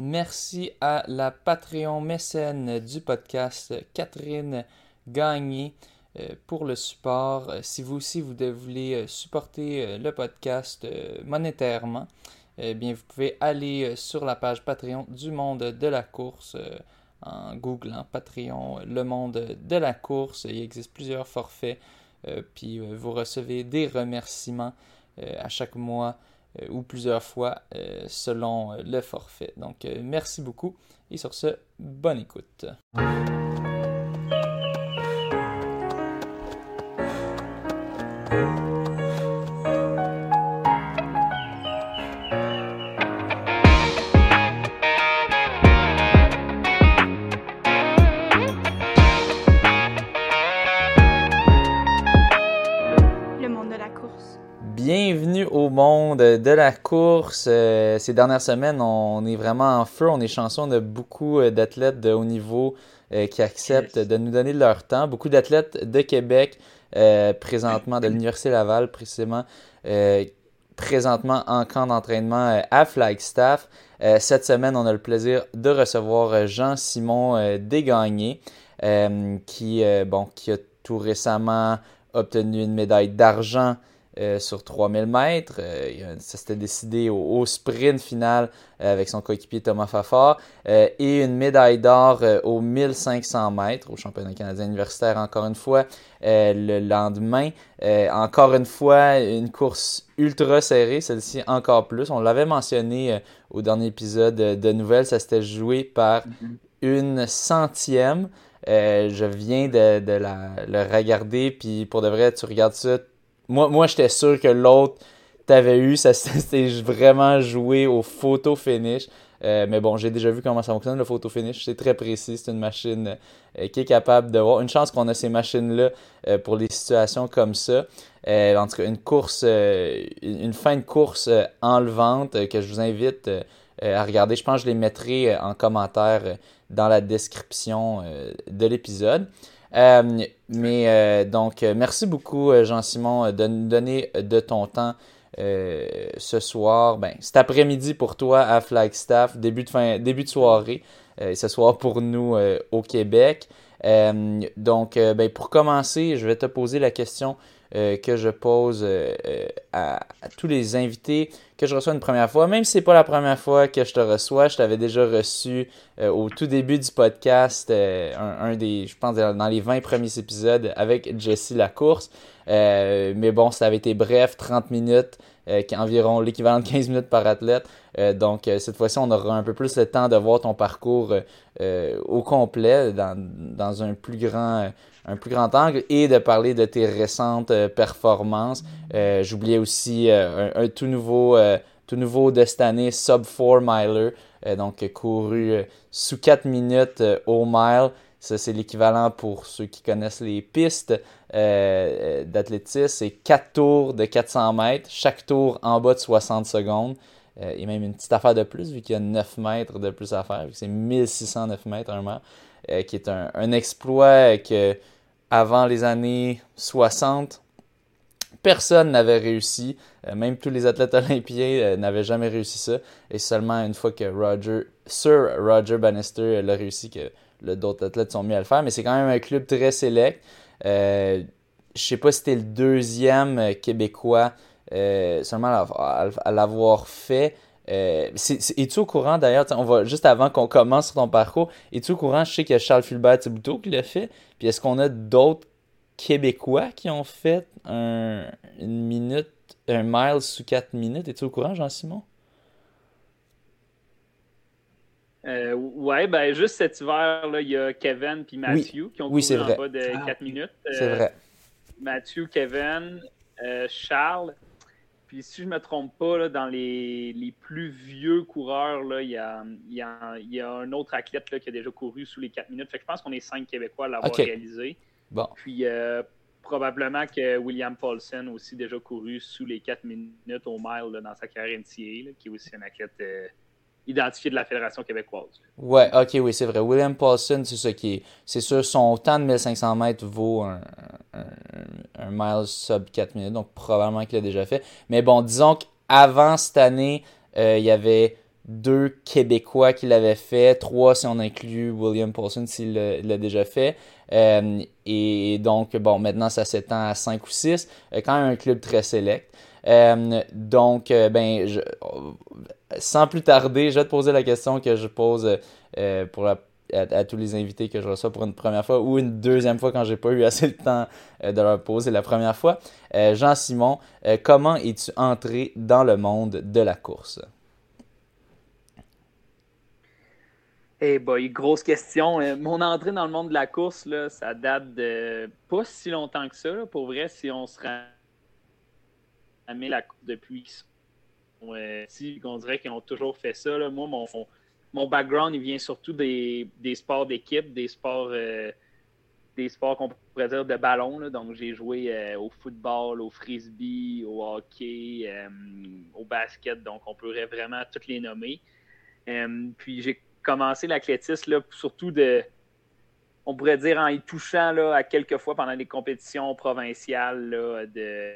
Merci à la Patreon mécène du podcast, Catherine Gagné, euh, pour le support. Euh, si vous aussi vous voulez euh, supporter le podcast monétairement, eh bien vous pouvez aller sur la page Patreon du monde de la course en googlant Patreon le monde de la course. Il existe plusieurs forfaits, puis vous recevez des remerciements à chaque mois ou plusieurs fois selon le forfait. Donc merci beaucoup et sur ce, bonne écoute. De la course. Euh, ces dernières semaines, on est vraiment en feu. On est chanceux. On a beaucoup euh, d'athlètes de haut niveau euh, qui acceptent de nous donner de leur temps. Beaucoup d'athlètes de Québec, présentement de l'Université Laval, précisément, présentement en camp d'entraînement à Flagstaff. cette semaine, on a le plaisir de recevoir Jean-Simon Desgagnés, qui, bon, qui a tout récemment obtenu une médaille d'argent euh, sur 3000 mètres. Euh, ça s'était décidé au, sprint final euh, avec son coéquipier Thomas Fafard et une médaille d'or au 1500 mètres au championnat canadien universitaire encore une fois le lendemain. encore une fois, une course ultra serrée, celle-ci encore plus. On l'avait mentionné au dernier épisode de Nouvelles, ça s'était joué par une centième. je viens de, de la, le regarder, puis pour de vrai, tu regardes ça, moi, moi j'étais sûr que l'autre t'avais eu, ça c'était vraiment joué au photo finish. Euh, mais bon, j'ai déjà vu comment ça fonctionne le photo finish. C'est très précis. C'est une machine euh, qui est capable de voir. Une chance qu'on a ces machines-là euh, pour des situations comme ça. en tout cas, une course, une fin de course enlevante que je vous invite à regarder. Je pense que je les mettrai en commentaire dans la description de l'épisode. Euh, mais euh, donc, euh, merci beaucoup, Jean-Simon, de nous donner de ton temps ce soir. Ben, cet après-midi pour toi à Flagstaff, début de, fin, début de soirée. ce soir pour nous au Québec. donc, ben, pour commencer, je vais te poser la question que je pose à, tous les invités que je reçois une première fois. Même si c'est pas la première fois que je te reçois, je t'avais déjà reçu au tout début du podcast, un, des, je pense, dans les 20 premiers épisodes avec Jessie Lacourse. mais bon, ça avait été bref, 30 minutes. environ l'équivalent de 15 minutes par athlète. donc, cette fois-ci, on aura un peu plus le temps de voir ton parcours au complet dans, dans un plus grand un plus grand angle et de parler de tes récentes euh, performances. Euh, j'oubliais aussi euh, un, tout nouveau tout nouveau de cette année, sub 4 miler, donc couru sous 4 minutes au mile. Ça, c'est l'équivalent pour ceux qui connaissent les pistes d'athlétisme. C'est 4 tours de 400 mètres, chaque tour en bas de 60 secondes. et même une petite affaire de plus, vu qu'il y a 9 mètres de plus à faire, vu que c'est 1609 mètres un mile, qui est un, un exploit que avant les années 60, personne n'avait réussi. Euh, même tous les athlètes olympiens euh, n'avaient jamais réussi ça. Et seulement une fois que Roger, Sir Roger Bannister l'a réussi, que d'autres athlètes sont mis à le faire. Mais c'est quand même un club très sélect. Euh, je sais pas si c'était le deuxième euh, Québécois seulement à l'avoir fait. Euh, es-tu au courant d'ailleurs, on va juste avant qu'on commence sur ton parcours, es-tu au courant, je sais qu'il y a Charles Fulbert Thibodeau qui l'a fait, puis est-ce qu'on a d'autres Québécois qui ont fait un, une minute, un mile sous 4 minutes? Es-tu au courant, Jean-Simon? Euh, ouais, ben juste cet hiver, là, il y a Kevin puis Matthew qui ont oui, couru en bas de 4 ah, minutes. c'est vrai. Euh, Matthew, Kevin, euh, Charles, puis si je me trompe pas, dans les, les, plus vieux coureurs, là, il, y a, y a, y a un autre athlète là, qui a déjà couru sous les 4 minutes. Fait que je pense qu'on est 5 Québécois à l'avoir réalisé. Bon. Puis euh, probablement que William Paulsen a aussi déjà couru sous les 4 minutes au mile dans sa carrière NCA, qui est aussi un athlète euh, identifié de la Fédération québécoise. Ouais, ok, oui, c'est vrai. William Paulson, c'est ça qui est. C'est sûr, son temps de 1500 mètres vaut un, un, mile sub 4 minutes, donc probablement qu'il l'a déjà fait. Mais bon, disons qu'avant cette année, euh, il y avait deux Québécois qui l'avaient fait, trois si on inclut William Paulson s'il l'a déjà fait. Euh, et donc, bon, maintenant ça s'étend à cinq ou six, quand même un club très sélect. donc, ben, je, sans plus tarder, je vais te poser la question que je pose pour la à, tous les invités que je reçois pour une première fois ou une deuxième fois quand j'ai pas eu assez de temps euh, de leur poser la première fois. Euh, Jean-Simon, euh, comment es-tu entré dans le monde de la course? Eh boy, grosse question. mon entrée dans le monde de la course, là, ça date de pas si longtemps que ça. Pour vrai, si on se ramène la course depuis si on dirait qu'ils ont toujours fait ça. Moi, mon, background, il vient surtout des, sports d'équipe, des sports euh, des sports qu'on pourrait dire de ballon. Donc, j'ai joué euh, au football, au frisbee, au hockey, euh, au basket. Donc, on pourrait vraiment toutes les nommer. puis, j'ai commencé l'athlétisme surtout de, on pourrait dire en y touchant là, à quelques fois pendant les compétitions provinciales de,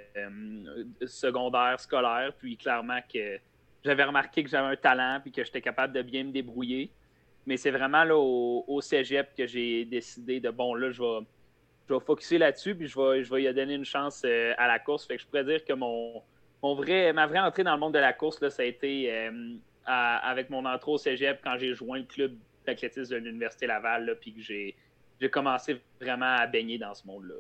de secondaire, scolaire. Puis, clairement que j'avais remarqué que j'avais un talent et que j'étais capable de bien me débrouiller. Mais c'est vraiment là, au, cégep que j'ai décidé de bon, là, je vais, je vais focuser là-dessus puis je vais, je vais lui donner une chance euh, à la course. Fait que je pourrais dire que mon, mon vrai, ma vraie entrée dans le monde de la course, là, ça a été euh, avec mon entrée au cégep quand j'ai joint le club d'athlétisme de l'Université Laval puis que j'ai, j'ai commencé vraiment à baigner dans ce monde-là.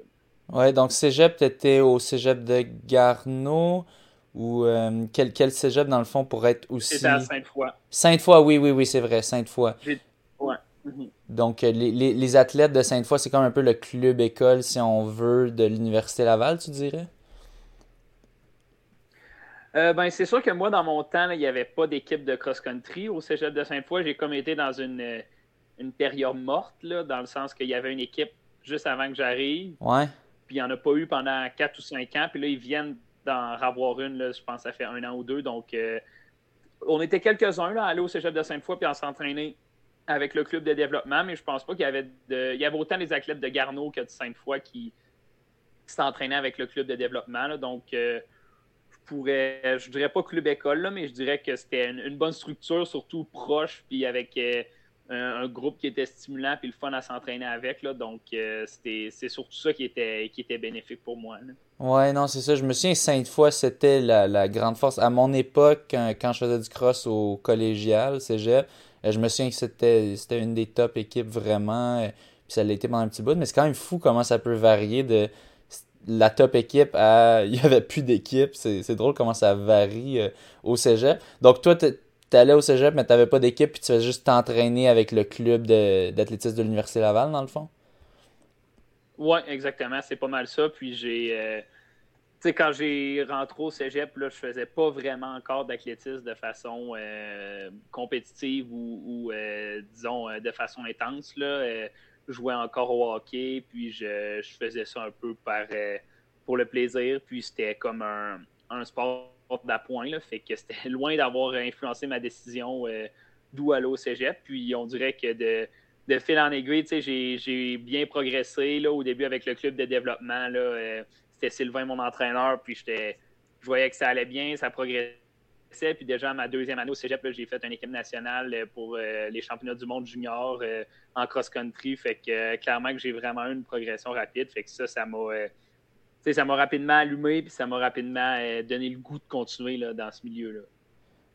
Ouais, donc cégep, tu étais au cégep de Garneau ou euh, quel, quel cégep, dans le fond, pourrait être aussi. C'était à Sainte-Foy. Sainte-Foy, oui, oui, oui, c'est vrai, Sainte-Foy. Ouais. Mhm. Donc, euh, les, les, les, athlètes de Sainte-Foy, c'est comme un peu le club école, si on veut, de l'Université Laval, tu dirais? Euh, ben, c'est sûr que moi, dans mon temps, il n'y avait pas d'équipe de cross-country au cégep de Sainte-Foy. J'ai comme été dans une, une période morte, là, dans le sens qu'il y avait une équipe juste avant que j'arrive. Ouais. Puis il n'y en a pas eu pendant 4 ou 5 ans. Puis là, ils viennent d'en avoir une, là, je pense ça fait un an ou deux. Donc, euh, on était quelques-uns à aller au cégep de Sainte-Foy puis à s'entraîner avec le club de développement, mais je pense pas qu'il y avait de, il y avait autant des athlètes de Garneau que de Sainte-Foy qui, s'entraînaient avec le club de développement. donc, euh, je pourrais, je dirais pas club école, mais je dirais que c'était une, bonne structure, surtout proche, puis avec euh, un, groupe qui était stimulant puis le fun à s'entraîner avec. Là, donc, euh, c'est surtout ça qui était, qui était bénéfique pour moi. Ouais, non, c'est ça. Je me souviens, Sainte-Foy, c'était la, grande force. À mon époque, quand, je faisais du cross au collégial, cégep, euh, je me souviens que c'était une des top équipes vraiment. Puis ça l'a été pendant un petit bout. Mais c'est quand même fou comment ça peut varier de la top équipe à. Il n'y avait plus d'équipe. C'est drôle comment ça varie au cégep. Donc, toi, tu allais au cégep, mais tu n'avais pas d'équipe, puis tu faisais juste t'entraîner avec le club d'athlétisme de, l'Université Laval, dans le fond? Oui, exactement. C'est pas mal ça. Puis j'ai. Euh, tu sais, quand j'ai rentré au cégep, là, je faisais pas vraiment encore d'athlétisme de façon euh, compétitive ou, euh, disons, de façon intense. Je jouais encore au hockey, puis je, faisais ça un peu par, pour le plaisir. Puis c'était comme un, un sport d'appoint. Fait que c'était loin d'avoir influencé ma décision euh, d'où aller au cégep. Puis on dirait que de, de fil en aiguille, j'ai bien progressé là, au début avec le club de développement. Euh, c'était Sylvain, mon entraîneur. Puis je voyais que ça allait bien, ça progressait. Puis déjà, ma deuxième année au cégep, j'ai fait une équipe nationale pour euh, les championnats du monde junior en cross-country. Fait que clairement que j'ai vraiment eu une progression rapide. Fait que ça, ça m'a ça m'a rapidement allumé, puis ça m'a rapidement euh, donné le goût de continuer là, dans ce milieu-là.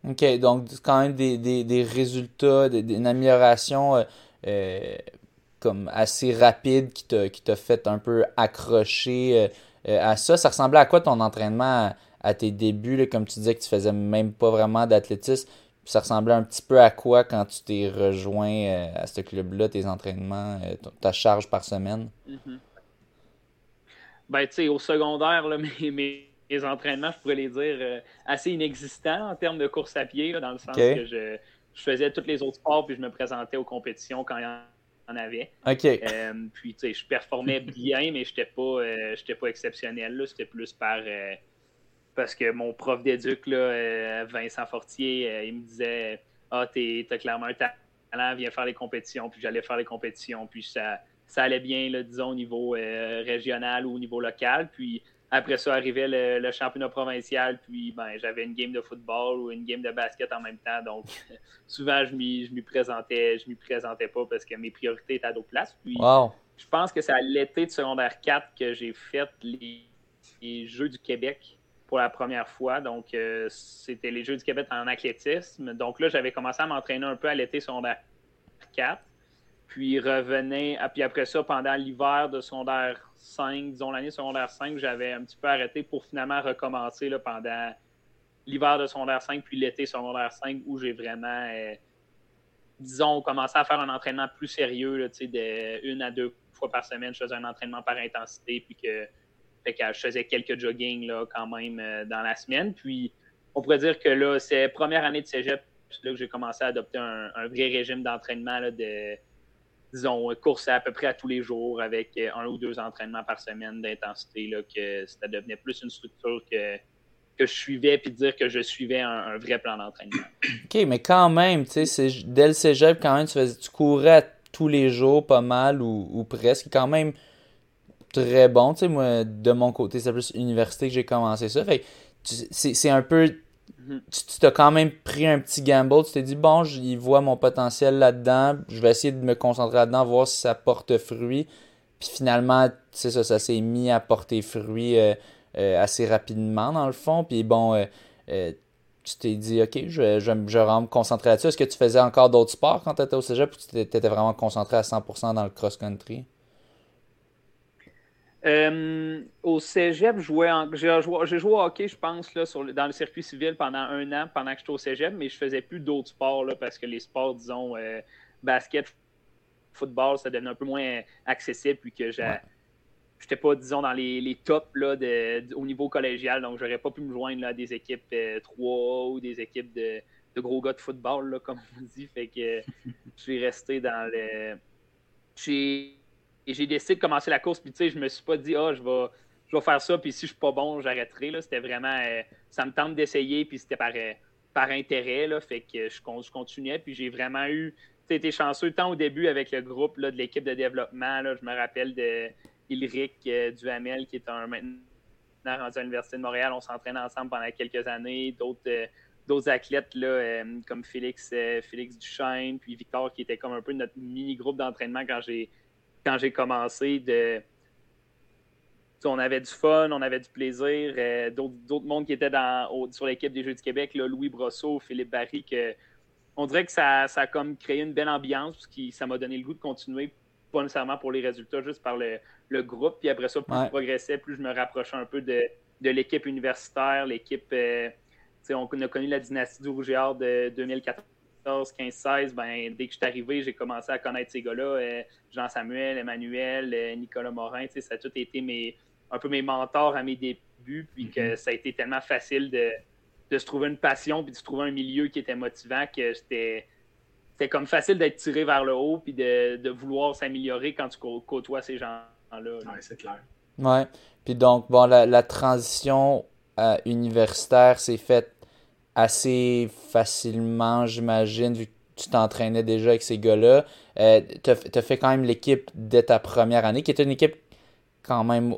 OK, donc quand même des, des, des résultats, une amélioration euh, euh, comme assez rapide qui t'a fait un peu accrocher à ça. Ça ressemblait à quoi ton entraînement à, tes débuts, comme tu disais que tu faisais même pas vraiment d'athlétisme? Ça ressemblait un petit peu à quoi quand tu t'es rejoint à ce club-là, tes entraînements, ta charge par semaine? Mm-hmm ben, tu sais, au secondaire, là, mes, mes, entraînements, je pourrais les dire euh, assez inexistants en termes de course à pied, dans le sens que je, je, faisais tous les autres sports puis je me présentais aux compétitions quand il y en avait. OK. Euh, puis, tu sais, je performais bien, mais je n'étais pas, euh, pas exceptionnel. C'était plus par. Parce que mon prof d'éduc, Vincent Fortier, il me disait Ah, t'as clairement un talent, viens faire les compétitions. Puis j'allais faire les compétitions. Puis ça ça allait bien, là, disons, au niveau euh, régional ou au niveau local. Puis après ça arrivait le, championnat provincial, puis ben, j'avais une game de football ou une game de basket en même temps. Donc, souvent, je m'y, je présentais, je m'y présentais pas parce que mes priorités étaient à d'autres places. Puis, je pense que c'est à l'été de secondaire 4 que j'ai fait les, Jeux du Québec pour la première fois. Donc, euh, c'était les Jeux du Québec en athlétisme. Donc là, j'avais commencé à m'entraîner un peu à l'été secondaire 4. Puis revenait, ah, puis après ça, pendant l'hiver de secondaire 5, disons l'année secondaire 5, j'avais un petit peu arrêté pour finalement recommencer là, pendant l'hiver de secondaire 5, puis l'été secondaire 5, où j'ai vraiment, euh, disons, commencé à faire un entraînement plus sérieux, de une à deux fois par semaine, je faisais un entraînement par intensité, puis que, je faisais quelques jogging là, quand même euh, dans la semaine. Puis on pourrait dire que là, c'est première année de cégep, là que j'ai commencé à adopter un, vrai régime d'entraînement de disons, course à peu près à tous les jours avec euh, un ou deux entraînements par semaine d'intensité, que ça devenait plus une structure que, que je suivais, puis dire que je suivais un, vrai plan d'entraînement. OK, mais quand même, tu sais, dès le cégep, quand même, tu, faisais, tu courais tous les jours pas mal ou, presque, quand même très bon. Tu sais, moi, de mon côté, c'est plus université que j'ai commencé ça. Fait c'est un peu. Tu t'as quand même pris un petit gamble. Tu t'es dit, bon, il voit mon potentiel là-dedans. Je vais essayer de me concentrer là-dedans, voir si ça porte fruit. Puis finalement, c'est ça, ça s'est mis à porter fruit euh, euh, assez rapidement, dans le fond. Puis bon, euh, tu t'es dit, OK, je, je, je vais me concentrer là-dessus. Est-ce que tu faisais encore d'autres sports quand tu étais au cégep ou tu étais vraiment concentré à 100% dans le cross-country? Euh, au cégep, j'ai joué, joué, au hockey, je pense, là, sur, dans le circuit civil pendant un an, pendant que j'étais au cégep, mais je faisais plus d'autres sports là, parce que les sports, disons, euh, basket, football, ça devenait un peu moins accessible, puis que. J'étais pas, disons, dans les, les tops là, de, au niveau collégial, donc j'aurais pas pu me joindre là, à des équipes 3 euh, ou des équipes de, de, gros gars de football, là, comme on dit. Fait que je suis resté dans le. J'ai et j'ai décidé de commencer la course. Puis, tu sais, je me suis pas dit, ah, je, vais, je vais faire ça, puis si je suis pas bon, j'arrêterai. C'était vraiment, euh, ça me tente d'essayer, puis c'était par, euh, par intérêt. Là, fait que je, je continuais, puis j'ai vraiment eu, tu été chanceux tant au début avec le groupe là, de l'équipe de développement. Là, je me rappelle de Ilric euh, Duhamel, qui est un maintenant rendu à l'Université de Montréal. On s'entraînait ensemble pendant quelques années. D'autres d'autres athlètes là, comme Félix, Félix Duchesne, puis Victor, qui était comme un peu notre mini-groupe d'entraînement quand j'ai quand j'ai commencé, de, on avait du fun, on avait du plaisir. Euh, d'autres mondes qui étaient dans, sur l'équipe des Jeux du Québec, Louis Brosseau, Philippe Barry, que, on dirait que ça, a comme créé une belle ambiance, qui ça m'a donné le goût de continuer, pas nécessairement pour les résultats, juste par le, groupe. Puis après ça, plus je progressais, plus je me rapprochais un peu de, l'équipe universitaire, l'équipe. Euh, on a connu la dynastie du Rouge de 2014 15, 16, ben, dès que je suis arrivé, j'ai commencé à connaître ces gars-là. Euh, Jean-Samuel, Emmanuel, euh, Nicolas Morin, ça a tout été mes, un peu mes mentors à mes débuts, puis que mm-hmm. ça a été tellement facile de, se trouver une passion, puis de se trouver un milieu qui était motivant, que c'était c'était comme facile d'être tiré vers le haut, puis de, vouloir s'améliorer quand tu côtoies ces gens-là. Oui, c'est clair. Ouais. Puis donc, bon, la, la transition euh, universitaire s'est faite assez facilement, j'imagine, vu que tu t'entraînais déjà avec ces gars-là. Euh, tu as, fait quand même l'équipe dès ta première année, qui était une équipe quand même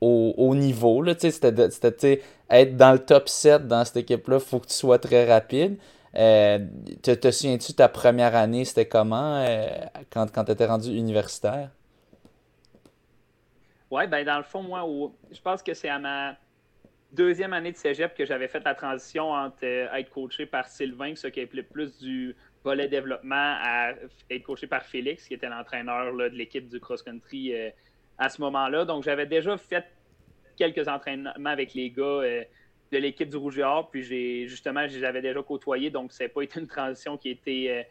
au, haut niveau. C'était être dans le top 7 dans cette équipe-là, il faut que tu sois très rapide. Euh, te, souviens-tu ta première année, c'était comment euh, quand, quand tu étais rendu universitaire? Oui, ben dans le fond, moi, je pense que c'est à ma deuxième année de cégep que j'avais fait la transition entre euh, être coaché par Sylvain, qui s'occupait plus du volet développement, à être coaché par Félix, qui était l'entraîneur de l'équipe du cross-country euh, à ce moment-là. Donc, j'avais déjà fait quelques entraînements avec les gars euh, de l'équipe du Rouge et Or, puis j'ai justement, j'avais déjà côtoyé, donc ça n'a pas été une transition qui était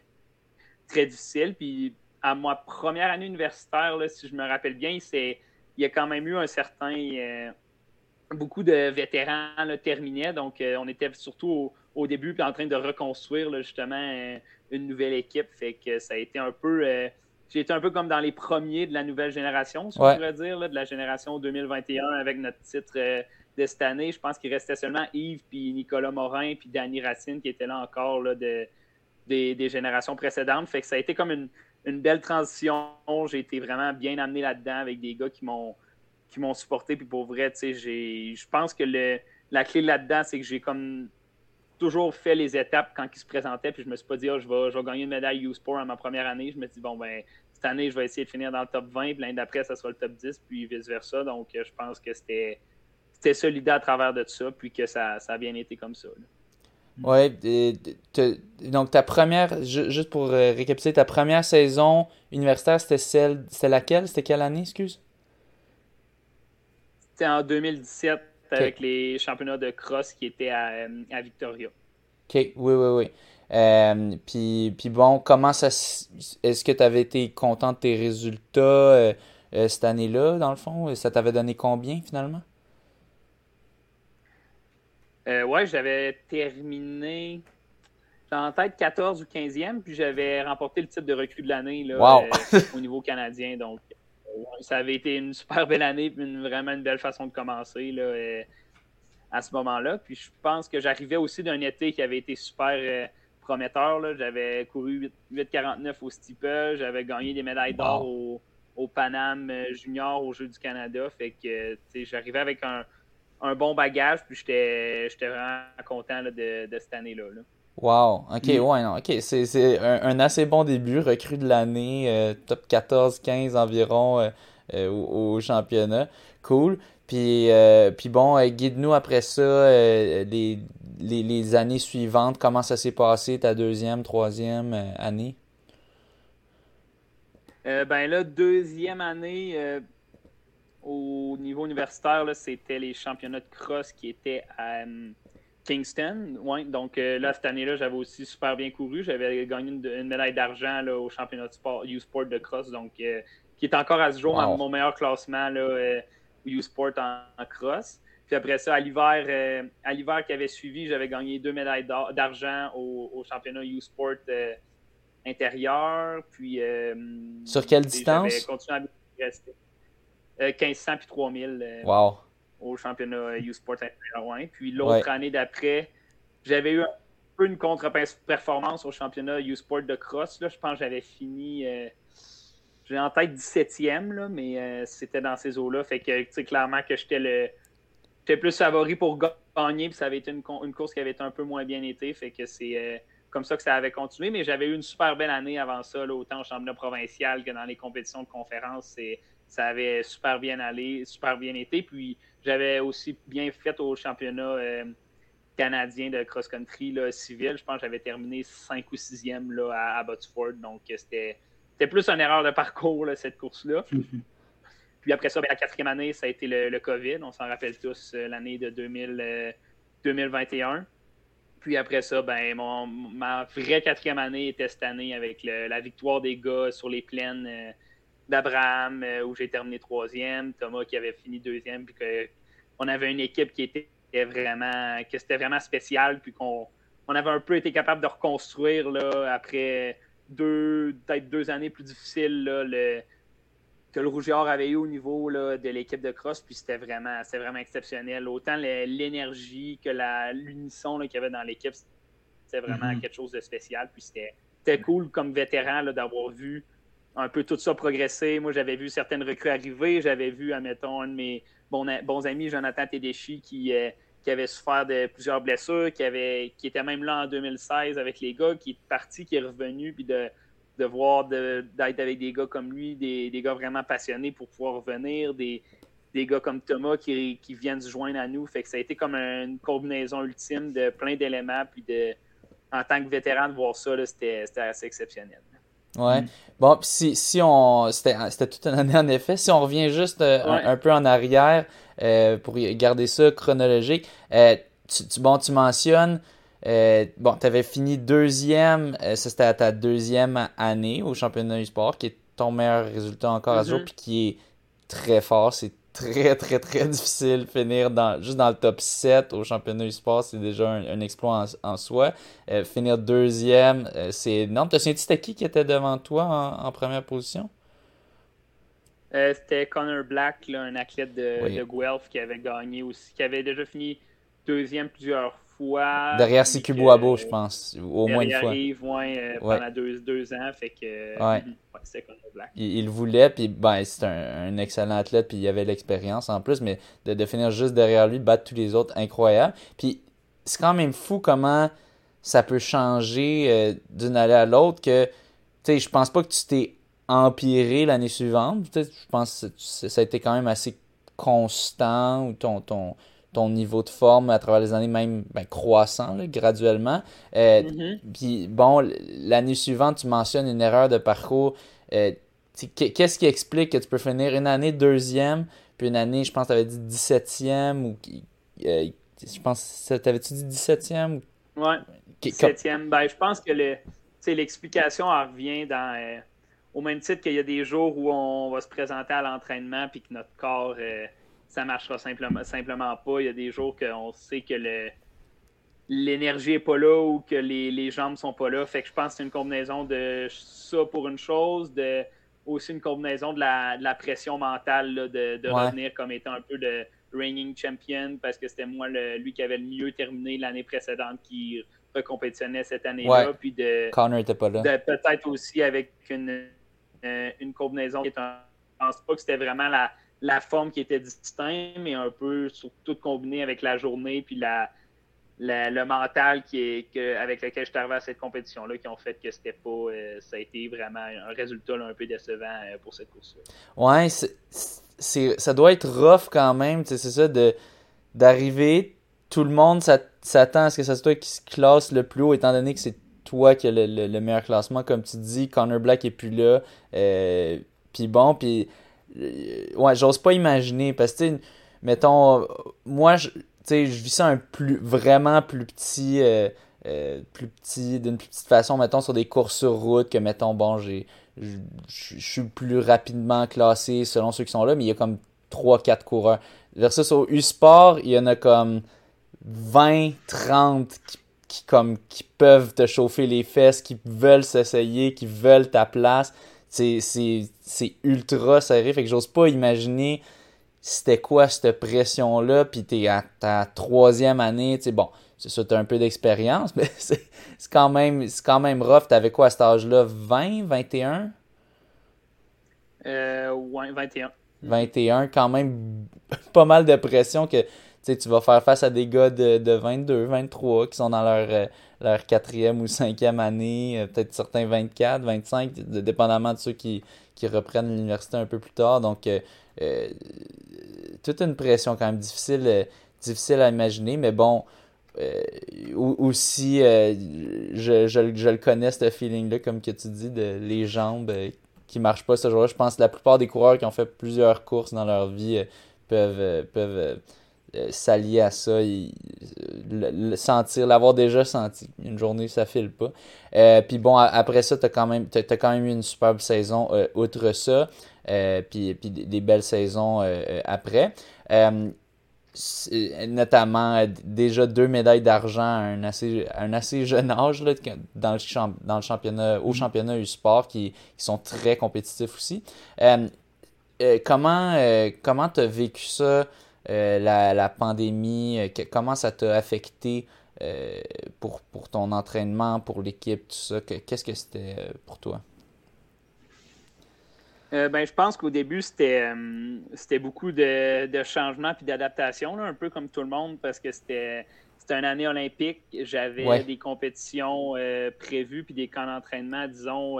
très difficile. Puis à ma première année universitaire, si je me rappelle bien, il y a quand même eu un certain beaucoup de vétérans terminaient. Donc, euh, on était surtout au, début en train de reconstruire justement euh, une nouvelle équipe. Fait que ça a été un peu. Euh, j'ai été un peu comme dans les premiers de la nouvelle génération, si on pourrait dire, de la génération 2021 avec notre titre de cette année. Je pense qu'il restait seulement Yves, puis Nicolas Morin, puis Danny Racine qui étaient là encore des, générations précédentes. Fait que ça a été comme une, une belle transition. J'ai été vraiment bien amené là-dedans avec des gars qui m'ont qui m'ont supporté. Puis pour vrai, je pense que le, la clé là-dedans, c'est que j'ai comme toujours fait les étapes quand ils se présentaient. Puis je me suis pas dit, oh, je, vais, je vais gagner une médaille U-Sport à ma première année. Je me suis dit, bon, ben, cette année, je vais essayer de finir dans le top 20. Puis l'année d'après, ça sera le top 10, puis vice-versa. Donc, je pense que c'était c'était l'idée à travers de ça, puis que ça, ça a bien été comme ça. Ouais, donc ta première, juste pour euh, récapituler, ta première saison universitaire, c'était celle, c'est laquelle? C'était quelle année, excuse? C'était en 2017 avec les championnats de cross qui étaient à, à Victoria. OK, oui, oui, oui. Euh, puis, puis, bon, comment ça. Est-ce que tu avais été content de tes résultats euh, cette année-là, dans le fond? Ça t'avait donné combien finalement? Euh, ouais, j'avais terminé en tête 14 ou 15e, puis j'avais remporté le titre de recrue de l'année euh, au niveau canadien. Donc, euh, ça avait été une super belle année, puis une, vraiment une belle façon de commencer là, euh, à ce moment-là. Puis je pense que j'arrivais aussi d'un été qui avait été super prometteur. J'avais couru 8,49 au steeple, j'avais gagné des médailles d'or au, au Paname Junior au Jeux du Canada. Fait que j'arrivais avec un un bon bagage, puis j'étais vraiment content de, cette année-là. Wow, ok, mm. ouais, non, ok, c'est un, assez bon début, recrue de l'année, euh, top 14-15 environ euh, euh, au, championnat. Cool. Puis, puis bon, guide-nous après ça, les, les, années suivantes, comment ça s'est passé, ta deuxième, troisième année? ben là, deuxième année, au niveau universitaire, c'était les championnats de cross qui étaient à Kingston. Ouais, donc euh, là, cette année-là, j'avais aussi super bien couru. J'avais gagné une, médaille d'argent au championnat de sport, U-Sport de cross, donc euh, qui est encore à ce jour mon meilleur classement là, U-Sport en, cross. Puis après ça, à l'hiver, à l'hiver qui avait suivi, j'avais gagné deux médailles d'argent au, championnat U-Sport intérieur. Puis, Sur quelle distance? continué à rester. 1500 puis 3000 euh, au championnat U-Sport Puis l'autre année d'après, j'avais eu un peu une contre-performance au championnat U-Sport de cross. Là. Je pense que j'avais fini. Euh, j'ai en tête 17e, là, mais euh, c'était dans ces eaux-là. Fait que, clairement que j'étais le. J'étais plus favori pour gagner, puis ça avait été une, une, course qui avait été un peu moins bien été. Fait que c'est comme ça que ça avait continué. Mais j'avais eu une super belle année avant ça, autant au championnat provincial que dans les compétitions de conférence. Ça avait super bien allé, super bien été. Puis j'avais aussi bien fait au championnat euh, canadien de cross-country civil. Je pense que j'avais terminé 5 ou 6e là, à, à Donc c'était plus une erreur de parcours, cette course-là. Puis après ça, ben, la quatrième année, ça a été le, COVID. On s'en rappelle tous, euh, l'année de 2000, 2021. Euh, Puis après ça, ben, mon, ma vraie quatrième année était cette année avec la victoire des gars sur les plaines d'Abraham, euh, où j'ai terminé troisième, Thomas qui avait fini deuxième, puis qu'on avait une équipe qui était vraiment, que c'était vraiment spécial, puis qu'on on avait un peu été capable de reconstruire là, après deux, peut-être deux années plus difficiles là, le, que le Rougeard avait eu au niveau là, de l'équipe de cross, puis c'était vraiment, vraiment exceptionnel. Autant l'énergie que l'unisson qu'il y avait dans l'équipe, c'était vraiment mm-hmm. quelque chose de spécial. Puis c'était cool comme vétéran d'avoir vu un peu tout ça progresser. Moi, j'avais vu certaines recrues arriver. J'avais vu, admettons, un de mes bons, amis, Jonathan Tedeschi, qui, euh, qui avait souffert de plusieurs blessures, qui, avait, qui était même là en 2016 avec les gars, qui est parti, qui est revenu, puis de, de voir d'être avec des gars comme lui, des, des, gars vraiment passionnés pour pouvoir revenir, des, des gars comme Thomas qui, qui, viennent se joindre à nous. Fait que ça a été comme une combinaison ultime de plein d'éléments, puis de, en tant que vétéran, de voir ça, c'était assez exceptionnel. Ouais. Mm. Bon, si, si on. C'était toute une année en effet. Si on revient juste euh, un, peu en arrière euh, pour garder ça chronologique, euh, tu, bon, tu mentionnes. bon, tu avais fini deuxième, ça c'était ta deuxième année au championnat du sport, qui est ton meilleur résultat encore à jour, mm-hmm. puis qui est très fort. C'est très, très, très difficile. Finir dans, juste dans le top 7 au championnat du sport, c'est déjà un, exploit en, soi. Euh, finir deuxième, euh, c'est énorme. T'as senti c'était qui qui était devant toi en, première position? Euh, c'était Connor Black, un athlète de, Guelph qui avait gagné aussi, qui avait déjà fini deuxième plusieurs fois. Derrière CQ Boabo, je pense. Au moins une fois. Yves, ouais, pendant deux, deux, ans. Fait que. Ouais. c'était Connor Black. Il, il, voulait, puis ben, c'est un, un, excellent athlète, puis il avait l'expérience en plus, mais de, de, finir juste derrière lui, battre tous les autres, incroyable. Puis c'est quand même fou comment ça peut changer euh, d'une année à l'autre que, tu sais, je pense pas que tu t'es empiré l'année suivante. Je pense que ça a été quand même assez constant ou ton, ton, ton niveau de forme à travers les années même ben, croissant graduellement. Euh, mm-hmm. Puis bon, l'année suivante, tu mentionnes une erreur de parcours. Euh, qu'est-ce qui explique que tu peux finir une année deuxième, puis une année, je pense, tu avais dit 17e ou euh, je pense, t'avais-tu dit 17e? Ouais, 17e. Ben, je pense que l'explication revient dans au même titre qu'il y a des jours où on va se présenter à l'entraînement puis que notre corps, ça marchera simplement, simplement pas. Il y a des jours qu'on sait que le, l'énergie n'est pas là ou que les, les jambes sont pas là. Fait que je pense que c'est une combinaison de ça pour une chose, de aussi une combinaison de la, de la pression mentale de, de revenir comme étant un peu le reigning champion parce que c'était moi lui qui avait le mieux terminé l'année précédente qui recompétitionnait cette année-là. Puis de, de peut-être aussi avec une euh, une combinaison qui est un. Je pense pas que c'était vraiment la, la, forme qui était distincte, mais un peu tout combiné avec la journée puis la, le mental qui est, avec lequel je suis arrivé à cette compétition-là qui ont fait que c'était pas. Euh, ça a été vraiment un résultat un peu décevant euh, pour cette course-là. Ouais, c'est, ça doit être rough quand même, c'est ça, de, d'arriver. Tout le monde s'attend à ce que ça soit qui se classe le plus haut, étant donné que c'est toi qui as le, meilleur classement, comme tu dis. Connor Black est plus là. Euh, puis bon, puis. Euh, ouais, j'ose pas imaginer. Parce que, mettons, moi, je, je vis ça un plus, vraiment plus petit. Euh, plus petit, d'une plus petite façon, mettons, sur des courses sur route, que, mettons, bon, j'ai. Je suis plus rapidement classé selon ceux qui sont là, mais il y a comme 3-4 coureurs. Versus au U-Sport, il y en a comme 20, 30 qui qui, comme, qui peuvent te chauffer les fesses, qui veulent s'essayer, qui veulent ta place. C'est ultra serré. Fait que j'ose pas imaginer c'était quoi cette pression-là. Puis t'es à ta troisième année. sais bon, c'est ça, t'as un peu d'expérience, mais c'est quand, même, quand même rough. T'avais quoi à cet âge-là? 20, 21 euh, Ouais, 21. 21, quand même pas mal de pression que tu vas faire face à des gars de, de 22, 23 qui sont dans leur, euh, leur quatrième ou cinquième année, euh, peut-être certains 24, 25, dépendamment de ceux qui, qui reprennent l'université un peu plus tard. Donc, euh, toute une pression quand même difficile, difficile à imaginer, mais bon, aussi, je, je, je, le connais, ce feeling-là, comme que tu dis, de les jambes qui marchent pas ce jour-là. Je pense que la plupart des coureurs qui ont fait plusieurs courses dans leur vie peuvent, peuvent euh, s'allier à ça, le, sentir, l'avoir déjà senti. Une journée, ça file pas. Euh, puis bon, après ça, tu as, quand même, as, quand même eu une superbe saison euh, outre ça. puis, puis des belles saisons après. notamment déjà deux médailles d'argent à un assez, un assez jeune âge là, dans, le dans le championnat, au mm-hmm. championnat U-Sport qui, qui, sont très compétitifs aussi. comment comment tu as vécu ça? Euh, la, pandémie, euh, comment ça t'a affecté euh, pour, pour ton entraînement, pour l'équipe, tout ça? Qu'est-ce que c'était pour toi? ben, je pense qu'au début, c'était, c'était beaucoup de, de changements puis d'adaptation, un peu comme tout le monde, parce que c'était, c'était une année olympique. J'avais des compétitions prévues puis des camps d'entraînement, disons.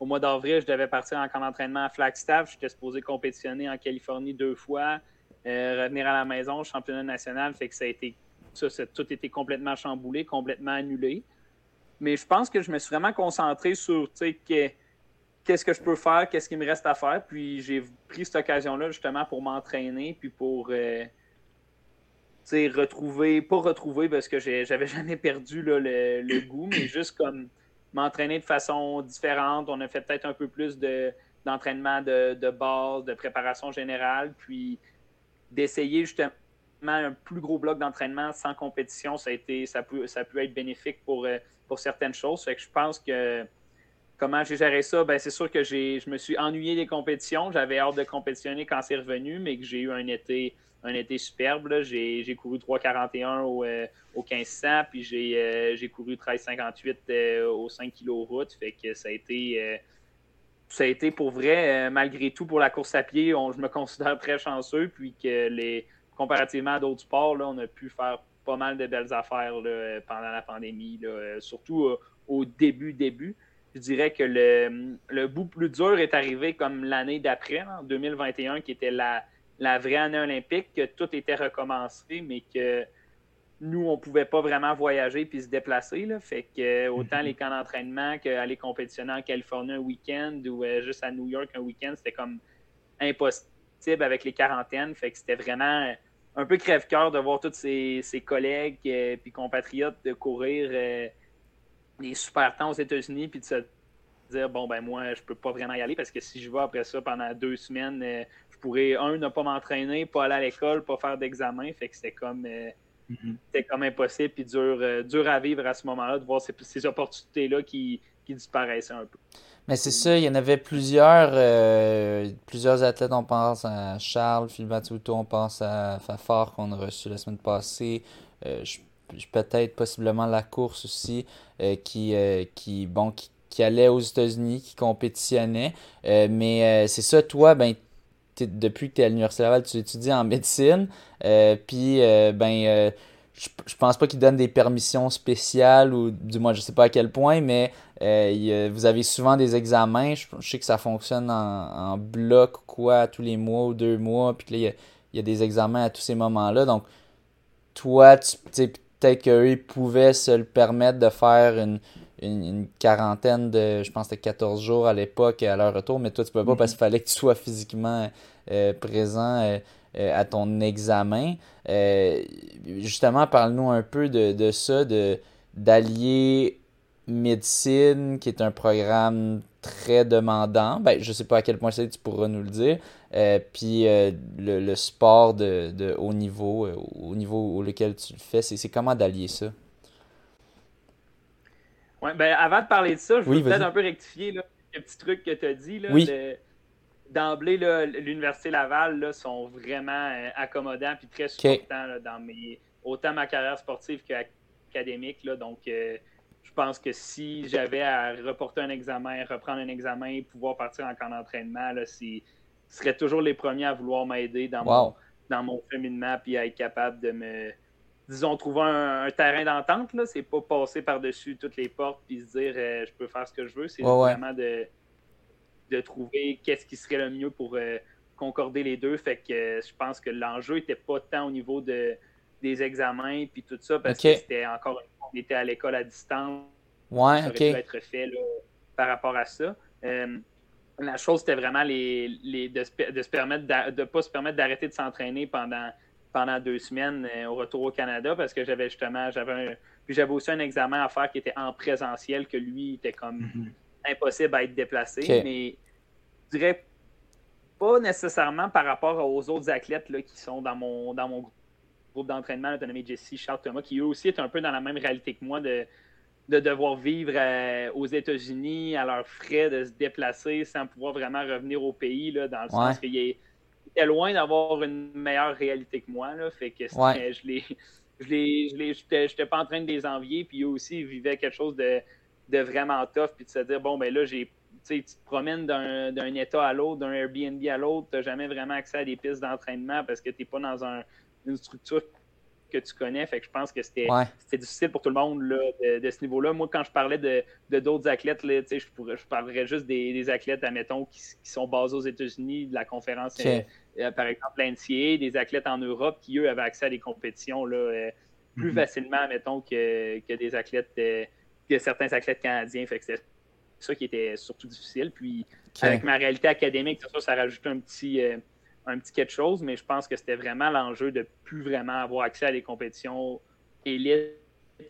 au mois d'avril, je devais partir en camp d'entraînement à Flagstaff. J'étais supposé compétitionner en Californie deux fois. Euh, revenir à la maison, championnat national, fait que ça a été ça, tout été complètement chamboulé, complètement annulé. Mais je pense que je me suis vraiment concentré sur qu'est-ce que je peux faire, qu'est-ce qu'il me reste à faire. Puis j'ai pris cette occasion-là justement pour m'entraîner, puis pour euh, retrouver, pas retrouver parce que j'avais jamais perdu le, goût, mais juste comme m'entraîner de façon différente. On a fait peut-être un peu plus d'entraînement de, de, base, de préparation générale. Puis d'essayer justement un plus gros bloc d'entraînement sans compétition, ça a été, ça peut, ça être bénéfique pour, euh, certaines choses. Je pense que comment j'ai géré ça, ben c'est sûr que j'ai, je me suis ennuyé des compétitions. J'avais hâte de compétitionner quand c'est revenu, mais que j'ai eu un été un superbe. J'ai couru 3,41 au, au 1500, puis j'ai couru 13,58 au 5 kg route. Fait que ça a été ça a été pour vrai, malgré tout, pour la course à pied, je me considère très chanceux, puis que les, comparativement à d'autres sports, là, on a pu faire pas mal de belles affaires pendant la pandémie, surtout au début, début. Je dirais que le, le, bout plus dur est arrivé comme l'année d'après, en 2021, qui était la, la vraie année olympique, que tout était recommencé, mais que nous, on ne pouvait pas vraiment voyager puis se déplacer. Là. Fait que autant mhm. les camps d'entraînement qu'aller compétitionner en Californie un week-end ou euh, juste à New York un week-end, c'était comme impossible avec les quarantaines. Fait que c'était vraiment un peu crève-cœur de voir tous ses, collègues et euh, compatriotes de courir euh, des super temps aux États-Unis puis de se dire bon ben moi je peux pas vraiment y aller parce que si je vais après ça pendant deux semaines, je pourrais un ne pas m'entraîner, pas aller à l'école, pas faire d'examen. Fait que c'était comme Mhm. C'était comme impossible puis dur, euh, dur à vivre à ce moment-là, de voir ces, opportunités-là qui, disparaissaient un peu. Mais c'est ça, il y en avait plusieurs, euh, plusieurs athlètes. On pense à Charles, Philippe Matuto, on pense à Fafard qu'on a reçu la semaine passée. Euh, peut-être possiblement la course aussi, qui, qui, bon, qui, allait aux États-Unis, qui compétitionnait. mais c'est ça, toi, ben, depuis que tu es à l'Université Laval, tu étudies en médecine. Euh, puis, euh, ben, euh, je, je, pense pas qu'ils donnent des permissions spéciales ou du moins, je sais pas à quel point, mais vous avez souvent des examens. Je, sais que ça fonctionne en, bloc quoi, tous les mois ou deux mois. Puis là, il y, a, des examens à tous ces moments-là. Donc, toi, tu peut-être qu'eux pouvaient se le permettre de faire une, une, quarantaine de, je pense que c'était 14 jours à l'époque à leur retour, mais toi, tu peux pas parce qu'il fallait que tu sois physiquement présent euh, euh, à ton examen. justement, parle-nous un peu de, de ça, de d'allier médecine, qui est un programme très demandant. Ben, je sais pas à quel point c'est, tu pourras nous le dire. puis le, sport de, de, haut niveau, au niveau auquel tu le fais, c'est comment d'allier ça? Ouais, ben, avant de parler de ça, je veux peut-être un peu rectifier là, le petit truc que tu as dit. Là, D'emblée, l'Université Laval là, sont vraiment euh, accommodants et très supportants dans mes, autant ma carrière sportive qu'académique. Donc, euh, je pense que si j'avais à reporter un examen, reprendre un examen, pouvoir partir en camp d'entraînement, ils seraient toujours les premiers à vouloir m'aider dans, mon, dans mon cheminement et à être capable de me disons, trouver un, terrain d'entente. C'est pas passer par-dessus toutes les portes puis se dire euh, je peux faire ce que je veux. C'est vraiment de, de trouver qu'est-ce qui serait le mieux pour euh, concorder les deux. Fait que euh, je pense que l'enjeu était pas tant au niveau de, des examens puis tout ça, parce que c'était encore on était à l'école à distance. Ouais, ça aurait pu être fait par rapport à ça. la chose, c'était vraiment les, les de, se permettre de pas se permettre d'arrêter de s'entraîner pendant pendant deux semaines euh, au retour au Canada parce que j'avais justement, j'avais puis j'avais aussi un examen à faire qui était en présentiel, que lui était comme mhm. Impossible à être déplacé. Mais je dirais pas nécessairement par rapport aux autres athlètes là, qui sont dans mon, dans mon groupe d'entraînement, l'autonomie Jesse, Charles Thomas, qui eux aussi est un peu dans la même réalité que moi de, de devoir vivre euh, aux États-Unis à leurs frais, de se déplacer sans pouvoir vraiment revenir au pays, là, dans le sens qu'il était loin d'avoir une meilleure réalité que moi. Là, fait que je les. Je les, j'étais pas en train de les envier, puis eux aussi ils vivaient quelque chose de, de vraiment tough, puis de se dire bon ben là j'ai tu te promènes d'un état à l'autre, d'un Airbnb à l'autre, tu n'as jamais vraiment accès à des pistes d'entraînement parce que tu n'es pas dans un, une structure que tu connais. Fait que je pense que c'était difficile pour tout le monde là, de, ce niveau-là. Moi, quand je parlais de d'autres athlètes, là, je, pourrais, je parlerais juste des, athlètes, admettons, qui, qui, sont basés aux États-Unis, de la conférence, euh, euh, par exemple, l'NCA, des athlètes en Europe qui, eux, avaient accès à des compétitions là, euh, plus mm-hmm. facilement, admettons, que, que des athlètes, que certains athlètes canadiens. Fait que c'était ça qui était surtout difficile. Puis, avec ma réalité académique, ça, ça rajoute un petit un petit quelque chose, mais je pense que c'était vraiment l'enjeu de plus vraiment avoir accès à des compétitions élites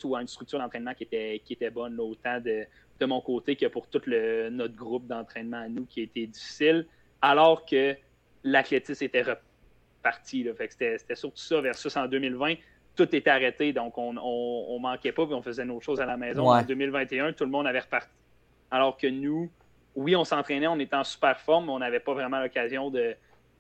ou à une structure d'entraînement qui était, qui était bonne, autant de, de, mon côté que pour tout le, notre groupe d'entraînement à nous qui était difficile, alors que l'athlétisme était reparti. C'était surtout ça, versus en 2020, tout était arrêté, donc on, on, manquait pas, puis on faisait nos choses à la maison. En 2021, tout le monde avait reparti. Alors que nous, oui, on s'entraînait, on était en super forme, mais on n'avait pas vraiment l'occasion de,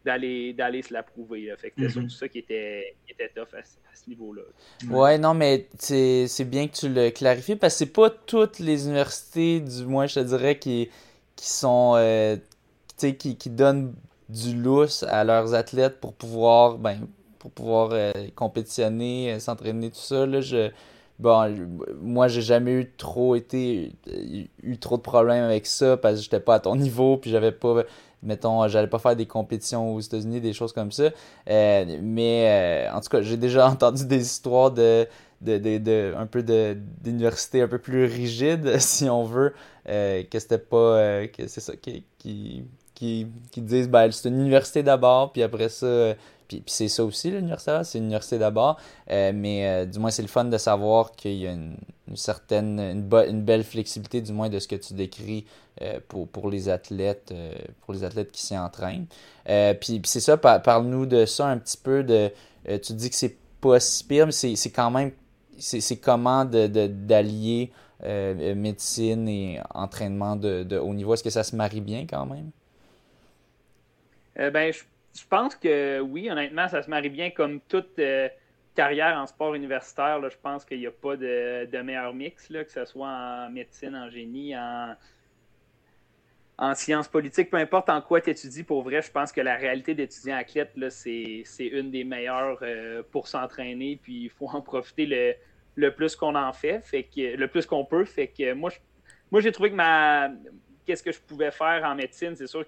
d'aller d'aller se la prouver. Fait que c'était mm-hmm. surtout ça qui était, qui était tough à, ce niveau-là. Ouais, non, mais c'est bien que tu le clarifies parce que c'est pas toutes les universités, du moins je te dirais, qui, qui sont euh, qui, qui donnent du lousse à leurs athlètes pour pouvoir ben pour pouvoir euh, compétitionner, euh, s'entraîner, tout ça. Là, je, bon, moi, j'ai jamais eu trop été eu, trop de problèmes avec ça parce que j'étais pas à ton niveau, puis j'avais pas mettons, j'allais pas faire des compétitions aux États-Unis, des choses comme ça. Euh, mais en tout cas, j'ai déjà entendu des histoires de, de, de, un peu d'université un peu plus rigide, si on veut, que c'était pas que c'est ça qui, qui, qui, qui disent ben c'est une université d'abord, puis après ça puis, c'est ça aussi, l'université, c'est une université d'abord. Euh, mais euh, du moins, c'est le fun de savoir qu'il y a une, certaine, une, belle flexibilité, du moins, de ce que tu décris euh, pour, pour les athlètes, pour les athlètes qui s'y entraînent. puis, c'est ça, parle-nous de ça un petit peu. de Tu dis que c'est pas si pire, mais c'est quand même. C'est comment d'allier de, médecine et entraînement de, de haut niveau? Est-ce que ça se marie bien quand même? ben, je je pense que oui, honnêtement, ça se marie bien comme toute euh, carrière en sport universitaire. je pense qu'il n'y a pas de, meilleur mix, que ce soit en médecine, en génie, en, en sciences politiques, peu importe en quoi tu étudies, pour vrai, je pense que la réalité d'étudiant athlète, c'est, une des meilleures euh, pour s'entraîner, puis il faut en profiter le, le plus qu'on en fait, fait que le plus qu'on peut. Fait que moi, moi j'ai trouvé que ma qu'est-ce que je pouvais faire en médecine, c'est sûr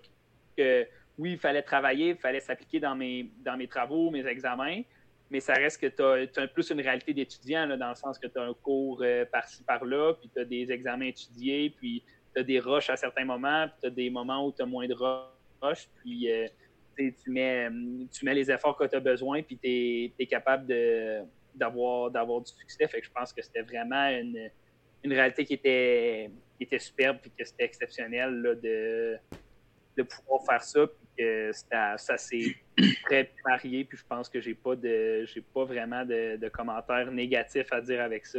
que oui, il fallait travailler, il fallait s'appliquer dans mes, dans mes travaux, mes examens, mais ça reste que tu as, plus une réalité d'étudiant, dans le sens que tu as un cours euh, par-ci, par-là, puis tu as des examens étudiés, puis tu as des rushs à certains moments, puis tu as des moments où tu as moins de rushs, puis euh, tu, mets, tu mets les efforts que tu as besoin, puis tu es, capable d'avoir, du succès. Fait que je pense que c'était vraiment une, une réalité qui était, qui était superbe, puis que c'était exceptionnel de, de pouvoir faire ça, que ça s'est très marié, puis je pense que j'ai pas de j'ai pas vraiment de, commentaires négatifs à dire avec ça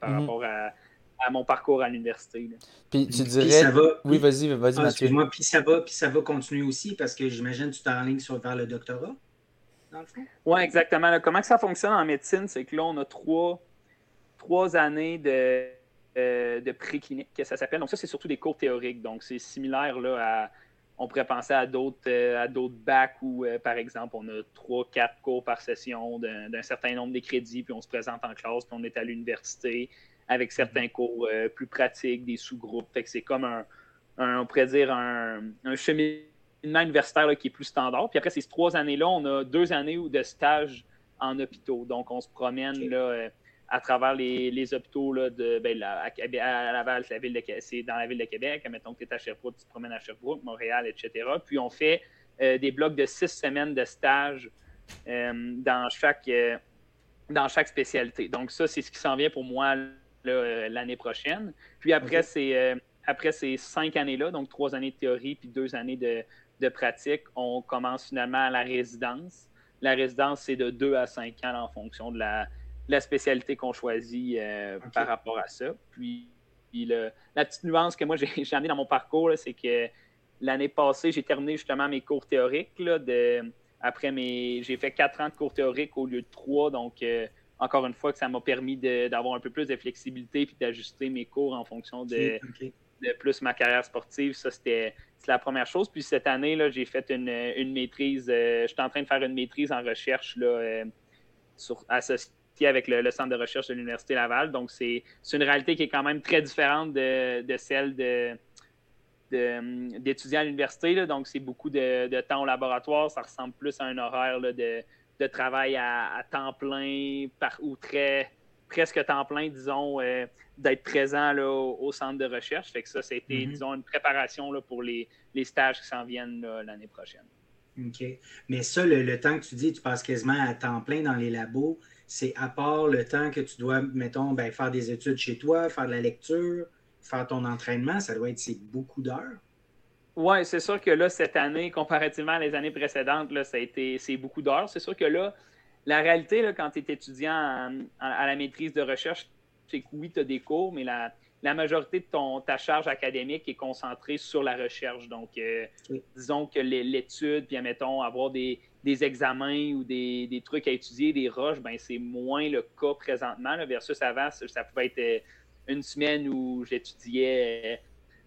par mhm. rapport à, mon parcours à l'université. Puis tu dirais. Oui, vas-y, vas-y, ah, Excuse-moi, puis ça va, puis ça va continuer aussi parce que j'imagine que tu t'enlignes sur vers le doctorat, dans le fond? Oui, exactement. Comment que ça fonctionne en médecine, c'est que là, on a trois, trois années de, euh, de pré-clinique, que ça s'appelle. Donc, ça, c'est surtout des cours théoriques. Donc, c'est similaire là, à on pourrait penser à d'autres euh, à d'autres bacs où, euh, par exemple, on a trois, quatre cours par session d'un certain nombre de crédits, puis on se présente en classe, puis on est à l'université avec certains cours euh, plus pratiques, des sous-groupes. Fait que c'est comme un, on pourrait dire, un, un cheminement universitaire qui est plus standard. Puis après ces trois années-là, on a deux années de stage en hôpitaux. Donc, on se promène là, à travers les, hôpitaux là, de, ben, à, Laval, c'est, la ville de, c'est dans la ville de Québec. Mettons que tu es à Sherbrooke, tu te promènes à Sherbrooke, Montréal, etc. Puis on fait euh, des blocs de six semaines de stage euh, dans, chaque, euh, dans chaque spécialité. Donc ça, c'est ce qui s'en vient pour moi l'année prochaine. Puis après, c'est, après ces cinq années-là, donc trois années de théorie puis deux années de, de pratique, on commence finalement la résidence. La résidence, c'est de deux à cinq ans en fonction de la la spécialité qu'on choisit euh, par rapport à ça. Puis, la petite nuance que moi j'ai amenée dans mon parcours, c'est que l'année passée, j'ai terminé justement mes cours théoriques. de, après mes. J'ai fait quatre ans de cours théoriques au lieu de trois. Donc, euh, encore une fois, que ça m'a permis d'avoir un peu plus de flexibilité puis d'ajuster mes cours en fonction de, plus ma carrière sportive. Ça, c'était la première chose. Puis cette année, j'ai fait une, maîtrise. Euh, je suis en train de faire une maîtrise en recherche là, sur, associée avec le, centre de recherche de l'Université Laval. Donc, c'est une réalité qui est quand même très différente de, celle de, d'étudiants à l'université. Donc, c'est beaucoup de, temps au laboratoire. Ça ressemble plus à un horaire de, travail à, temps plein par, ou très presque temps plein, disons, euh, d'être présent là, au, centre de recherche. Fait que ça, c'était, mm-hmm. disons, une préparation là, pour les, stages qui s'en viennent l'année prochaine. OK. Mais ça, le, temps que tu dis, tu passes quasiment à temps plein dans les labos, c'est à part le temps que tu dois, mettons, ben, faire des études chez toi, faire de la lecture, faire ton entraînement, ça doit être beaucoup d'heures. Oui, c'est sûr que là, cette année, comparativement à les années précédentes, là, ça a été c'est beaucoup d'heures. C'est sûr que là, la réalité, là, quand tu es étudiant à, la maîtrise de recherche, c'est que oui, tu as des cours, mais la, la majorité de ton, ta charge académique est concentrée sur la recherche. Donc, euh, disons que l'étude, puis admettons, avoir des, examens ou des, trucs à étudier, des roches, ben c'est moins le cas présentement. versus avant, ça, pouvait être euh, une semaine où j'étudiais euh,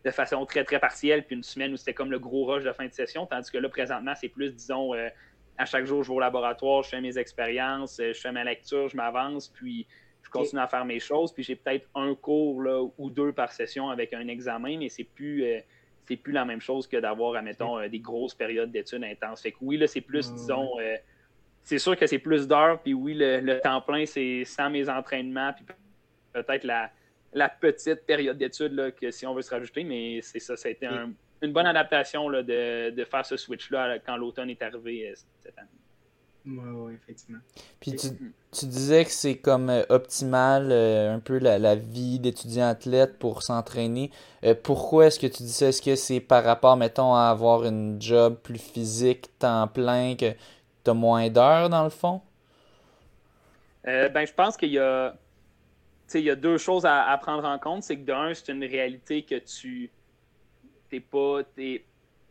de façon très, très partielle, puis une semaine où c'était comme le gros rush de fin de session, tandis que là, présentement, c'est plus, disons, à chaque jour, je vais au laboratoire, je fais mes expériences, je fais ma lecture, je m'avance, puis continue à faire mes choses, puis j'ai peut-être un cours là, ou deux par session avec un examen, mais c'est plus, euh, c'est plus la même chose que d'avoir, admettons, euh, des grosses périodes d'études intenses. Fait que oui, là, c'est plus, disons, euh, c'est sûr que c'est plus d'heures, puis oui, le, temps plein, c'est sans mes entraînements, puis peut-être la, la petite période d'études que si on veut se rajouter, mais c'est ça, ça a été une bonne adaptation là, de, de, faire ce switch-là quand l'automne est arrivé cette année. Oui, effectivement. Puis tu, tu disais que c'est comme euh, optimal euh, un peu la, la vie d'étudiant athlète pour s'entraîner. Euh, pourquoi est-ce que tu dis ça? Est-ce que c'est par rapport, mettons, à avoir une job plus physique, temps plein, que tu as moins d'heures dans le fond? ben, je pense qu'il y a, il y a deux choses à, à prendre en compte. C'est que d'un, c'est une réalité que tu n'es pas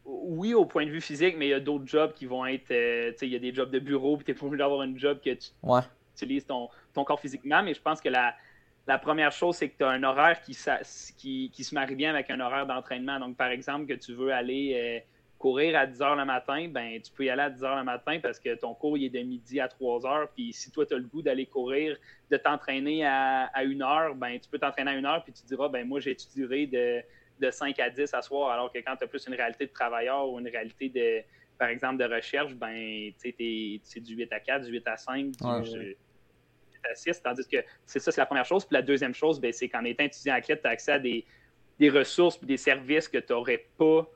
oui, au point de vue physique, mais il y a d'autres jobs qui vont être. Euh, tu sais, il y a des jobs de bureau, puis tu es pas obligé d'avoir un job que tu utilises ton, ton, corps physiquement. Mais je pense que la, la première chose, c'est que tu as un horaire qui, qui, qui, se marie bien avec un horaire d'entraînement. Donc, par exemple, que tu veux aller euh, courir à 10 h le matin, ben tu peux y aller à 10 h le matin parce que ton cours il est de midi à 3 h. Puis si toi, tu as le goût d'aller courir, de t'entraîner à, à 1 h, ben tu peux t'entraîner à 1 h, puis tu diras, ben moi, j'étudierai de de 5 à 10 à soir, alors que quand tu as plus une réalité de travailleur ou une réalité de, par exemple, de recherche, ben, c'est du 8 à 4, du 8 à 5, du 8 à 6. Tandis que c'est ça, c'est la première chose. Puis la deuxième chose, ben, c'est qu'en étant étudiant athlète, tu as accès à des, ressources et des services que tu n'aurais pas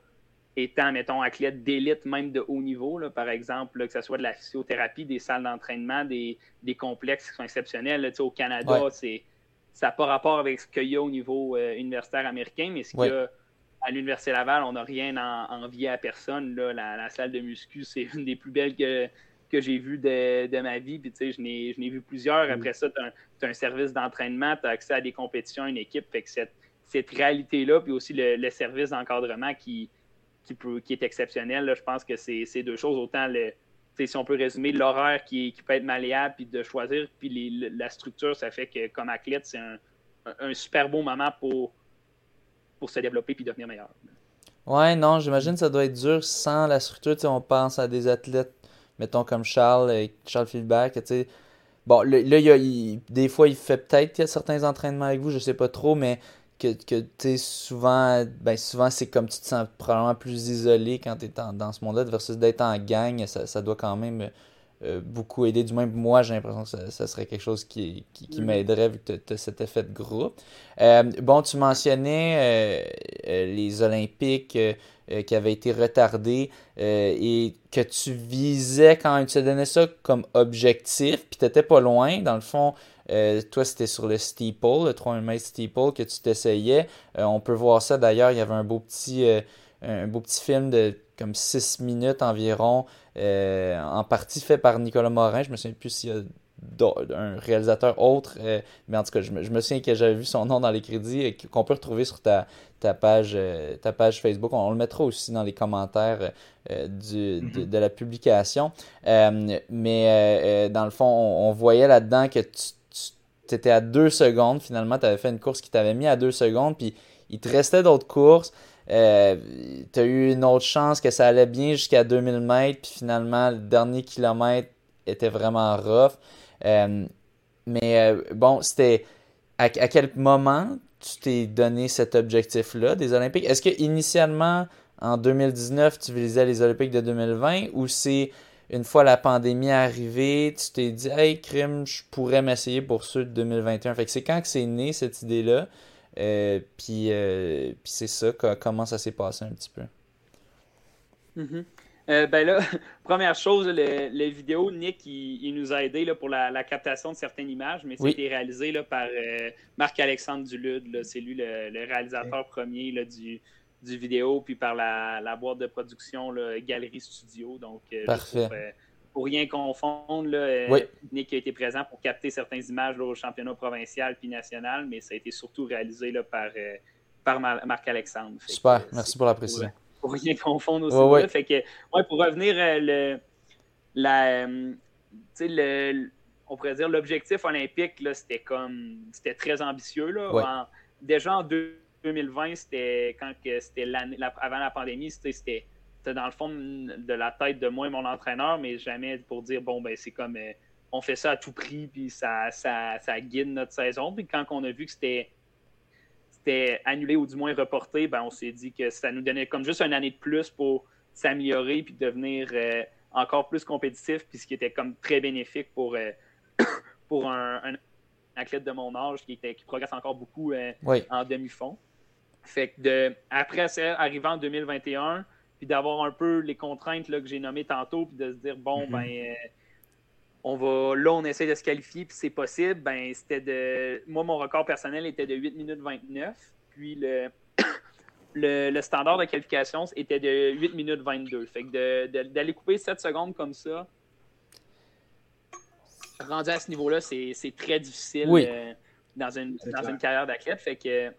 étant, mettons, athlète d'élite, même de haut niveau. Là, par exemple, que ce soit de la physiothérapie, des salles d'entraînement, des, complexes qui sont exceptionnels. au Canada, c'est ça n'a pas rapport avec ce qu'il y a au niveau euh, universitaire américain, mais ce qu'il y a à l'Université Laval, on n'a rien en, envié à personne. Là. La, salle de muscu, c'est une des plus belles que, que j'ai vues de, ma vie. Puis, je n'ai vu plusieurs. Après ça, tu as, un service d'entraînement, tu as accès à des compétitions, une équipe. Fait que cette, cette réalité-là, puis aussi le, service d'encadrement qui, qui, qui est exceptionnel, je pense que c'est deux choses. Autant le, si on peut résumer, l'horaire qui, peut être malléable, puis de choisir, puis la structure, ça fait que comme athlète, c'est un, super beau moment pour, pour se développer puis devenir meilleur. Ouais, non, j'imagine que ça doit être dur sans la structure. on pense à des athlètes, mettons comme Charles, et Charles Philback, Bon, là, il des fois, il fait peut-être certains entraînements avec vous, je sais pas trop, mais que, que tu souvent, ben souvent c'est comme tu te sens probablement plus isolé quand tu es dans ce monde-là versus d'être en gang, ça, ça, doit quand même euh, beaucoup aider. Du moins, moi, j'ai l'impression que ça, serait quelque chose qui, qui, mm-hmm. m'aiderait vu que tu as cet effet de groupe. Euh, bon, tu mentionnais euh, les Olympiques qui avaient été retardés et que tu visais quand tu te donnais ça comme objectif, puis tu pas loin, dans le fond. Euh, toi, c'était sur le steeple, le 3000 mètres steeple que tu t'essayais. Euh, on peut voir ça d'ailleurs. Il y avait un beau petit, euh, un beau petit film de comme 6 minutes environ, en partie fait par Nicolas Morin. Je me souviens plus s'il y a un réalisateur autre, mais en tout cas, je me, souviens que j'avais vu son nom dans les crédits qu'on peut retrouver sur ta, ta, page, ta page Facebook. On, le mettra aussi dans les commentaires du, de, mm-hmm. la publication. mais dans le fond, on voyait là-dedans que tu tu étais à deux secondes. Finalement, tu avais fait une course qui t'avait mis à deux secondes. Puis il te restait d'autres courses. Euh, tu as eu une autre chance que ça allait bien jusqu'à 2000 mètres. Puis finalement, le dernier kilomètre était vraiment rough. Euh, mais euh, bon, c'était. À, quel moment tu t'es donné cet objectif-là des Olympiques? Est-ce que initialement, en 2019, tu visais les Olympiques de 2020 ou c'est une fois la pandémie arrivée, tu t'es dit, hey, crime, je pourrais m'essayer pour ceux de 2021. Fait que c'est quand que c'est né cette idée-là? Euh, puis, euh, puis c'est ça, comment ça s'est passé un petit peu? Mm-hmm. Euh, ben là, première chose, les vidéos, Nick, il, nous a aidé là, pour la, captation de certaines images, mais c'était réalisé là, par Marc-Alexandre Dulude. C'est lui le, réalisateur premier là, du, vidéo, puis par la, boîte de production Galerie Studio. Donc, euh, Parfait. Euh, pour rien confondre, là, Nick a été présent pour capter certaines images au championnat provincial puis national, mais ça a été surtout réalisé là, par, par Marc-Alexandre. Super, merci pour la précision. Pour, rien confondre aussi. Fait que, pour revenir, le, la, le, on pourrait dire l'objectif olympique, c'était comme c'était très ambitieux. Là. déjà en 2020, c'était quand c'était l'année avant la pandémie, c'était dans le fond de la tête de moi et mon entraîneur, mais jamais pour dire bon ben c'est comme euh, on fait ça à tout prix, puis ça, ça, ça guide notre saison. Puis quand on a vu que c'était c'était annulé ou du moins reporté, ben on s'est dit que ça nous donnait comme juste une année de plus pour s'améliorer puis devenir euh, encore plus compétitif, puis ce qui était comme très bénéfique pour, euh, pour un, athlète de mon âge qui, était, qui progresse encore beaucoup euh, en demi-fond. Fait que de, après ça, arrivant en 2021, puis d'avoir un peu les contraintes là, que j'ai nommées tantôt, puis de se dire, bon, mm-hmm. ben, euh, on va, là, on essaie de se qualifier, puis c'est possible, ben, c'était de. Moi, mon record personnel était de 8 minutes 29, puis le, le, standard de qualification était de 8 minutes 22. Fait que d'aller couper 7 secondes comme ça, rendu à ce niveau-là, c'est très difficile euh, dans, une, dans une carrière d'athlète. Fait que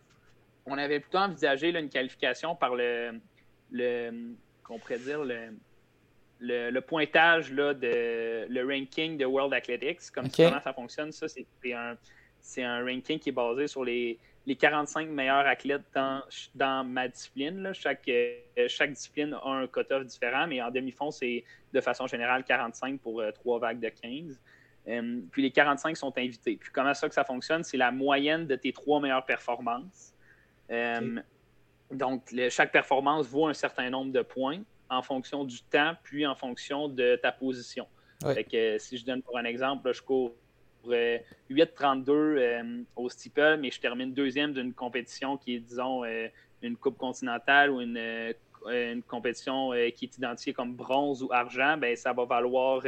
on avait plutôt envisagé une qualification par le, le qu'on pourrait dire le, le, pointage là, de le ranking de World Athletics. Comme comment ça fonctionne, ça, c'est un, un ranking qui est basé sur les, les 45 meilleurs athlètes dans, dans ma discipline. Chaque, euh, chaque discipline a un cut-off différent, mais en demi-fond, c'est de façon générale 45 pour euh, trois vagues de 15. Euh, puis les 45 sont invités. Puis comment ça que ça fonctionne? C'est la moyenne de tes trois meilleures performances. Euh, donc, chaque performance vaut un certain nombre de points en fonction du temps, puis en fonction de ta position. que, si je donne pour un exemple, je cours 8,32 euh, au steeple, mais je termine deuxième d'une compétition qui est, disons, une coupe continentale ou une, une compétition qui est identifiée comme bronze ou argent, ben, ça va valoir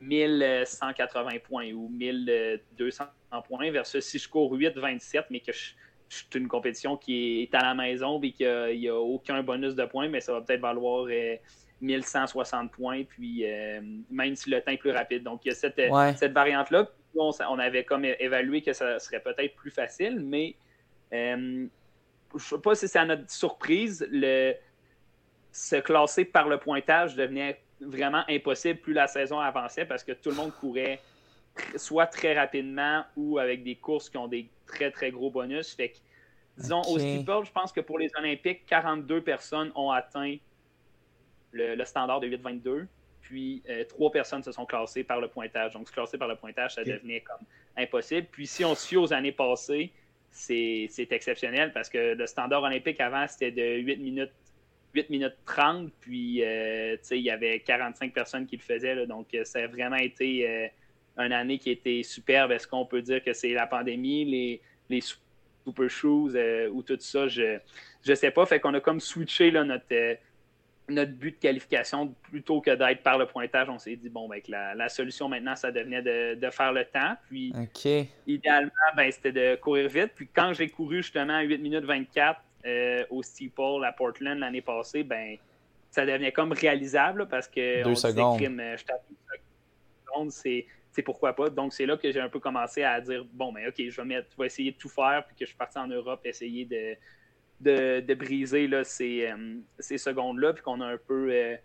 1180 points ou 1200 points versus si je cours 8,27 mais que je, suis une compétition qui est à la maison et qu'il n'y a, aucun bonus de points, mais ça va peut-être valoir 1160 euh, points, puis euh, même si le temps est plus rapide. Donc, il y a cette, cette variante-là. On, on, avait comme évalué que ça serait peut-être plus facile, mais euh, je ne sais pas si c'est à notre surprise, le, se classer par le pointage devenait vraiment impossible plus la saison avançait parce que tout le monde courait soit très rapidement ou avec des courses qui ont des très très gros bonus. Fait que, disons, au steeple, je pense que pour les Olympiques, 42 personnes ont atteint le, standard de 8-22. Puis euh, trois personnes se sont classées par le pointage. Donc, se classer par le pointage, ça devenait comme impossible. Puis si on se fie aux années passées, c'est exceptionnel parce que le standard olympique avant, c'était de 8 minutes 8 minutes 30, puis euh, il y avait 45 personnes qui le faisaient. donc, euh, ça a vraiment été euh, une année qui était superbe. Est-ce qu'on peut dire que c'est la pandémie, les, les super shoes ou tout ça? Je ne sais pas. Fait qu'on a comme switché là, notre, notre but de qualification plutôt que d'être par le pointage. On s'est dit, bon, ben, la, la, solution maintenant, ça devenait de, faire le temps. Puis, idéalement, ben, c'était de courir vite. Puis, quand j'ai couru justement à 8 minutes 24, euh, au Steeple à Portland l'année passée, ben ça devenait comme réalisable parce que Deux on secondes. Disait, euh, je c'est c'est pourquoi pas. Donc, c'est là que j'ai un peu commencé à dire bon, ben, OK, je vais, essayer de tout faire, puis que je suis parti en Europe, essayer de, de, briser euh, ces secondes-là, puis qu'on a un peu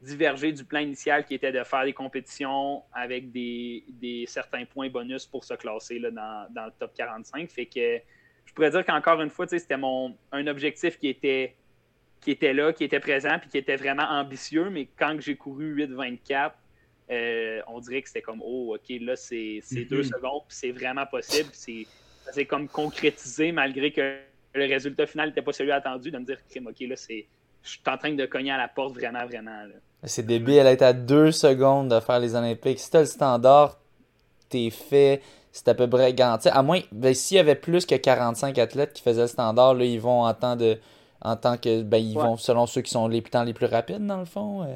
divergé du plan initial qui était de faire des compétitions avec des, certains points bonus pour se classer dans, le top 45. Fait que je pourrais dire qu'encore une fois, c'était mon un objectif qui était, qui était là, qui était présent, puis qui était vraiment ambitieux. Mais quand j'ai couru 8-24, euh, on dirait que c'était comme Oh, OK, là, c'est deux mhm. secondes, puis c'est vraiment possible. C'est comme concrétisé malgré que le résultat final n'était pas celui attendu, de me dire OK, là, c'est. Je suis en train de cogner à la porte vraiment, vraiment. C'est débile, elle est à deux secondes de faire les Olympiques. Si t'as le standard, t'es fait c'est à peu près garanti. À moins, ben, s'il y avait plus que 45 athlètes qui faisaient le standard, là, ils vont en tant, de, en tant que. Ben, ils vont selon ceux qui sont les temps les plus rapides, dans le fond.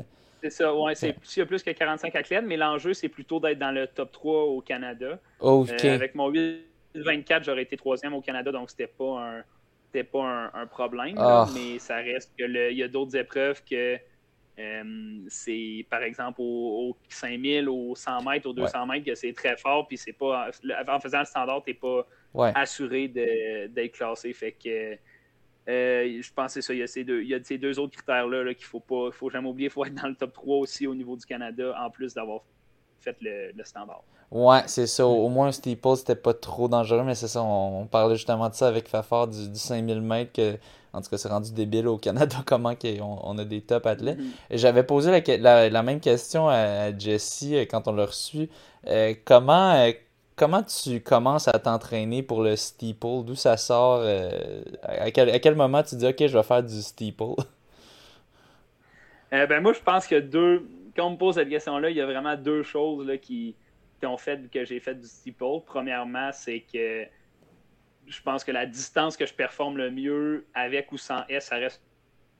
C'est ça, ouais. S'il y a plus que 45 athlètes, mais l'enjeu, c'est plutôt d'être dans le top 3 au Canada. OK. Euh, avec mon 8-24, j'aurais été troisième au Canada, donc c'était pas un. pas un, problème, ah. mais ça reste que il y a d'autres épreuves que Euh, c'est par exemple au, 5000, au 100 mètres, au 200 mètres que c'est très fort, puis c'est pas en faisant le standard, tu n'es pas assuré d'être classé. Fait que euh, je pense que c'est ça. Il y a ces deux, il y a ces deux autres critères-là qu'il ne faut, pas, faut jamais oublier. Il faut être dans le top 3 aussi au niveau du Canada, en plus d'avoir fait le, standard. Ouais, c'est ça. Au moins, steeple, c'était pas trop dangereux, mais c'est ça. On, parlait justement de ça avec Fafard du, du 5000 mètres. Que, en tout cas, c'est rendu débile au Canada comment on, on, a des top athlètes. Mm-hmm. J'avais posé la, la, même question à Jesse euh, quand on l'a reçu. Euh, comment, comment tu commences à t'entraîner pour le steeple? D'où ça sort? à, quel, à, quel, moment tu dis, OK, je vais faire du steeple? ben moi, je pense que deux, quand on me pose cette question-là, il y a vraiment deux choses là, qui, ont fait que j'ai fait du steeple. Premièrement, c'est que je pense que la distance que je performe le mieux avec ou sans S, ça reste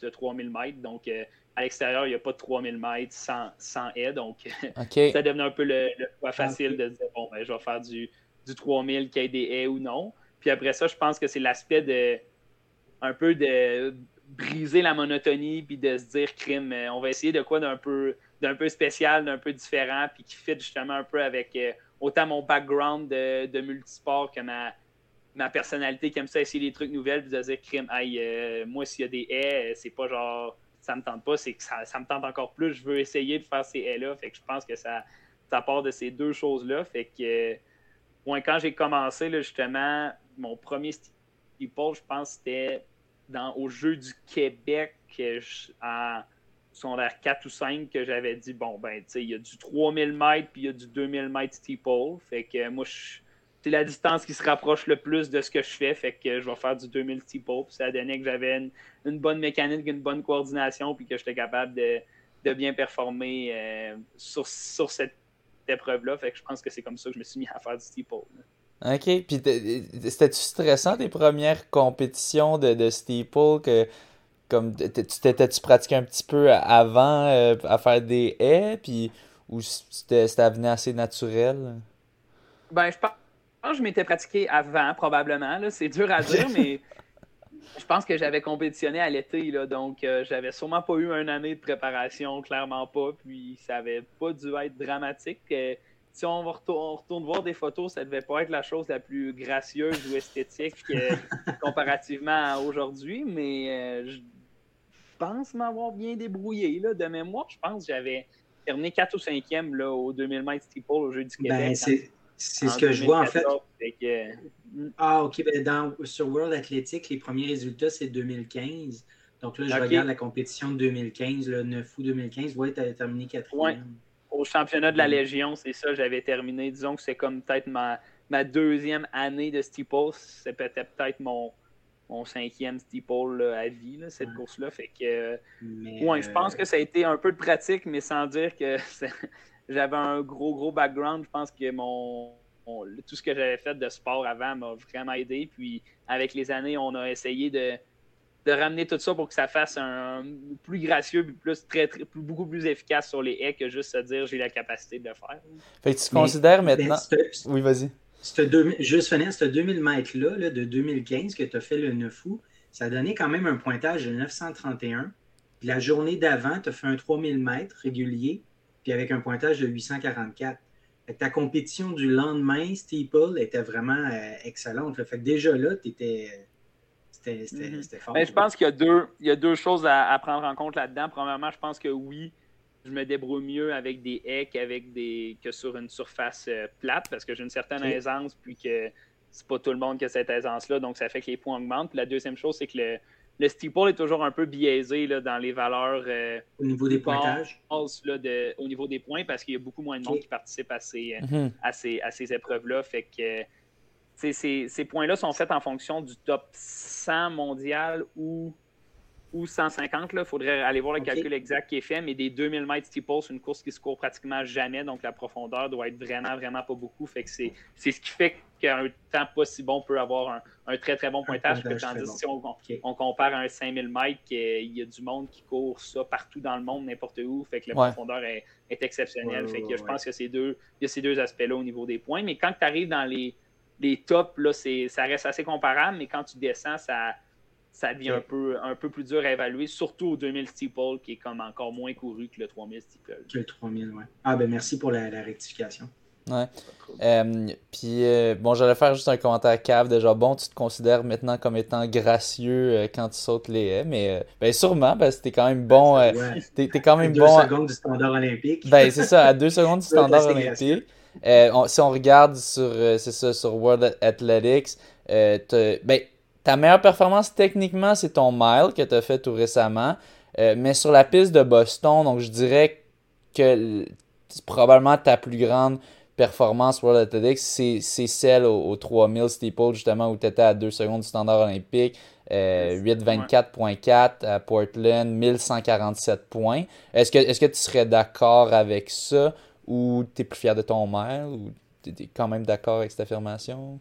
de 3000 mètres. Donc, euh, à l'extérieur, il n'y a pas de 3000 mètres sans, sans. Donc, ça devenait un peu le, le facile de dire bon, ben, je vais faire du, du 3000 qui ait des haies ou non. Puis après ça, je pense que c'est l'aspect de un peu de briser la monotonie puis de se dire crime, euh, on va essayer de quoi d'un peu d'un peu spécial, d'un peu différent, puis qui fit justement un peu avec euh, autant mon background de, de, multisport que ma, ma personnalité qui aime ça essayer des trucs nouvelles, puis de dire crime, aïe, euh, moi s'il y a des haies, c'est pas genre ça me tente pas, c'est que ça, me tente encore plus, je veux essayer de faire ces haies-là. Fait que je pense que ça, ça part de ces deux choses-là. Fait que moi, quand j'ai commencé, là, justement, mon premier steeple, je pense c'était dans, au Jeu du Québec en secondaire 4 ou 5 que j'avais dit bon, ben, tu sais, il y a du 3000 mètres puis il y a du 2000 mètres steeple. Fait que moi, c'est la distance qui se rapproche le plus de ce que je fais. Fait que je vais faire du 2000 steeple. Puis ça a donné que j'avais une, bonne mécanique, une bonne coordination puis que j'étais capable de, bien performer euh, sur, sur cette épreuve-là. Fait que je pense que c'est comme ça que je me suis mis à faire du steeple. OK. Puis c'était-tu stressant tes premières compétitions de, de steeple que comme t'étais-tu pratiqué un petit peu avant euh, à faire des haies puis ou c'était venu assez naturel? Ben je pense je m'étais pratiqué avant probablement c'est dur à dire mais je pense que j'avais compétitionné à l'été donc euh, j'avais sûrement pas eu une année de préparation clairement pas puis ça avait pas dû être dramatique euh, si on, retourne voir des photos, ça devait pas être la chose la plus gracieuse ou esthétique comparativement à aujourd'hui, mais je pense m'avoir bien débrouillé. Là, de mémoire, je pense que j'avais terminé 4 ou 5e là, au 2000 mètres steeple au Jeu du ben, Québec. Ben, c'est ce que je vois en fait. Hmm. Ah, ok. Ben dans, sur World Athletic, les premiers résultats, c'est 2015. Donc là, je regarde la compétition de 2015, le 9 août 2015. Ouais, tu as terminé 4 ouais. Au championnat de la Légion, c'est ça, j'avais terminé. Disons que c'est comme peut-être ma, ma deuxième année de steeple. C'est peut-être peut-être mon, mon cinquième steeple à vie, cette course-là. Fait que, ouais, je pense euh, que ça a été un peu de pratique, mais sans dire que j'avais un gros, gros background. Je pense que mon, tout ce que j'avais fait de sport avant m'a vraiment aidé. Puis, avec les années, on a essayé de, de ramener tout ça pour que ça fasse un, plus gracieux, plus, très, très, beaucoup plus efficace sur les haies que juste se dire j'ai la capacité de le faire. Fait que tu considères maintenant. oui, vas-y juste finir, ce 2000 mètres-là, de 2015, que tu as fait le 9 août, ça a donné quand même un pointage de 931. Puis la journée d'avant, tu as fait un 3000 mètres régulier, puis avec un pointage de 844. ta compétition du lendemain, Steeple, était vraiment euh, excellente. Fait que déjà là, tu étais. C'était mm-hmm. fort. Ben, je pense qu'il y, a deux, il y a deux choses à, à prendre en compte là-dedans. Premièrement, je pense que oui, je me débrouille mieux avec des haies qu'avec des que sur une surface euh, plate parce que j'ai une certaine aisance puis que c'est pas tout le monde qui a cette aisance-là, donc ça fait que les points augmentent. Puis la deuxième chose, c'est que le, le steeple est toujours un peu biaisé là, dans les valeurs. Euh, au niveau des pointages. de, au niveau des points, parce qu'il y a beaucoup moins de monde qui participe à ces, euh, mhm. ces, à ces épreuves-là. Fait que ces, ces points-là sont faits en fonction du top 100 mondial ou ou 150. Il faudrait aller voir le calcul exact qui est fait, mais des 2000 mètres steeple, c'est une course qui se court pratiquement jamais, donc la profondeur doit être vraiment, vraiment pas beaucoup. Fait que c'est, ce qui fait qu'un temps pas si bon peut avoir un, très, très bon pointage. tandis si on, compare à un 5000 mètres, il y a du monde qui court ça partout dans le monde, n'importe où, fait que la profondeur est, exceptionnelle. fait que je pense que ces deux, il y a ces deux aspects-là au niveau des points. Mais quand tu arrives dans les, les tops, là, ça reste assez comparable, mais quand tu descends, ça ça devient un, peu, un peu plus dur à évaluer, surtout au 2000 steeple, qui est comme encore moins couru que le 3000 steeple. Que le 3000, ouais. Ah, ben merci pour la, rectification. Ouais. Euh, puis, euh, bon, j'allais faire juste un commentaire cave de genre, bon, tu te considères maintenant comme étant gracieux euh, quand tu sautes les haies, mais ben sûrement, parce que t'es quand même bon. t'es, quand même deux bon. deux secondes du standard olympique. Ben, c'est ça, à deux secondes du standard olympique. si on regarde sur, c'est ça, sur World Athletics, ben, ta meilleure performance techniquement, c'est ton mile que tu as fait tout récemment. Euh, mais sur la piste de Boston, donc je dirais que probablement ta plus grande performance World Athletics, c'est celle au, 3000 steeple, justement, où tu étais à 2 secondes du standard olympique. 824.4 euh, à Portland, 1147 points. Est-ce que, est que tu serais d'accord avec ça ou tu es plus fier de ton mile ou tu es quand même d'accord avec cette affirmation?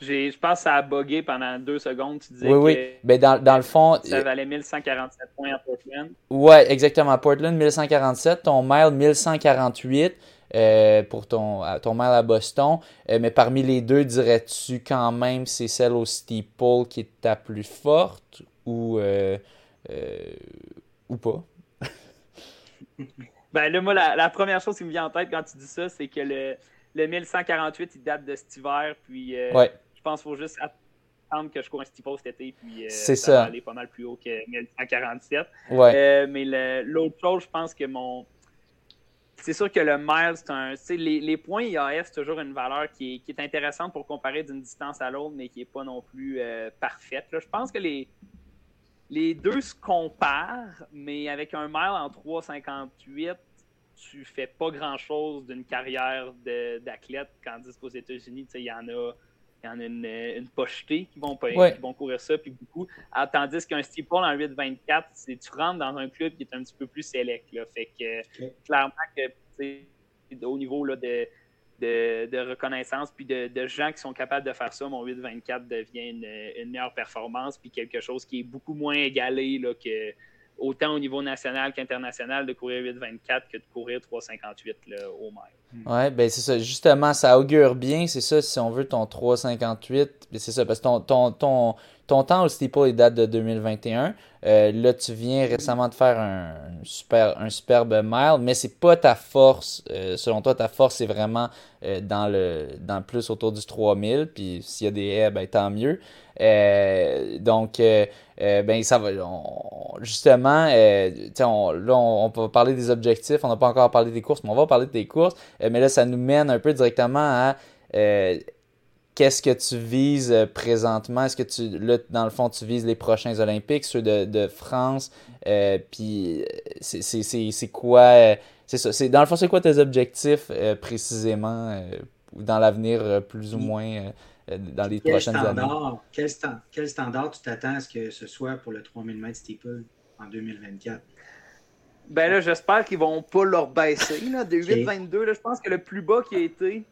Je pense que ça a bugué pendant deux secondes. Tu disais oui, oui. Ben, dans, dans, le fond. Ça valait 1147 points à Portland. Oui, exactement. Portland, 1147. Ton mile, 1148 euh, pour ton, ton mile à Boston. Euh, mais parmi les deux, dirais-tu quand même c'est celle au steeple qui est ta plus forte ou, euh, ou pas? ben là, moi, la, la, première chose qui me vient en tête quand tu dis ça, c'est que le, le 1148, il date de cet hiver. Puis, ouais je pense qu'il faut juste attendre que je cours un steeple cet été, puis ça, ça, va aller pas mal plus haut que 1147. Ouais. Mais l'autre chose, je pense que mon. C'est sûr que le mile, c'est un. Les, les points IAF, c'est toujours une valeur qui est, qui est intéressante pour comparer d'une distance à l'autre, mais qui n'est pas non plus euh, parfaite. je pense que les, les deux se comparent, mais avec un mile en 3,58, tu fais pas grand-chose d'une carrière d'athlète, tandis qu'aux États-Unis, il y en a il y en a une, une pochetée qui vont, qui vont courir ça, puis beaucoup. Ah, tandis qu'un steeple en 8-24, c'est tu rentres dans un club qui est un petit peu plus select. Là. Fait que clairement que au niveau là, de, de, de, reconnaissance, puis de, de, gens qui sont capables de faire ça, mon 8-24 devient une, une, meilleure performance, puis quelque chose qui est beaucoup moins égalé là, que autant au niveau national qu'international de courir 8-24 que de courir 3,58 au mile. Hmm. Ouais, ben c'est ça. Justement, ça augure bien, c'est ça, si on veut ton 3,58. Ben, c'est ça, parce que ton, ton, ton, ton temps au steeple, il date de 2021. Euh, là, tu viens récemment de faire un, super, un superbe mile, mais c'est pas ta force. Euh, selon toi, ta force, c'est vraiment euh, dans, le, dans plus autour du 3000. Puis s'il y a des haies, ben, tant mieux. donc, ben, ça va. justement, on, là, on, peut parler des objectifs. On n'a pas encore parlé des courses, mais on va parler des courses. mais là, ça nous mène un peu directement à qu'est-ce que tu vises euh, présentement? Est-ce que tu, là, dans le fond, tu vises les prochains Olympiques, ceux de, de France? Euh, puis, euh, c'est quoi? c'est ça. C'est, dans le fond, c'est quoi tes objectifs précisément dans l'avenir, plus ou moins, dans les prochaines années? Quel, quel, standard tu t'attends à ce que ce soit pour le 3000 mètres steeple en 2024? Ben là, j'espère qu'ils vont pas leur baisser. Là, de 8,22, je pense que le plus bas qui a été,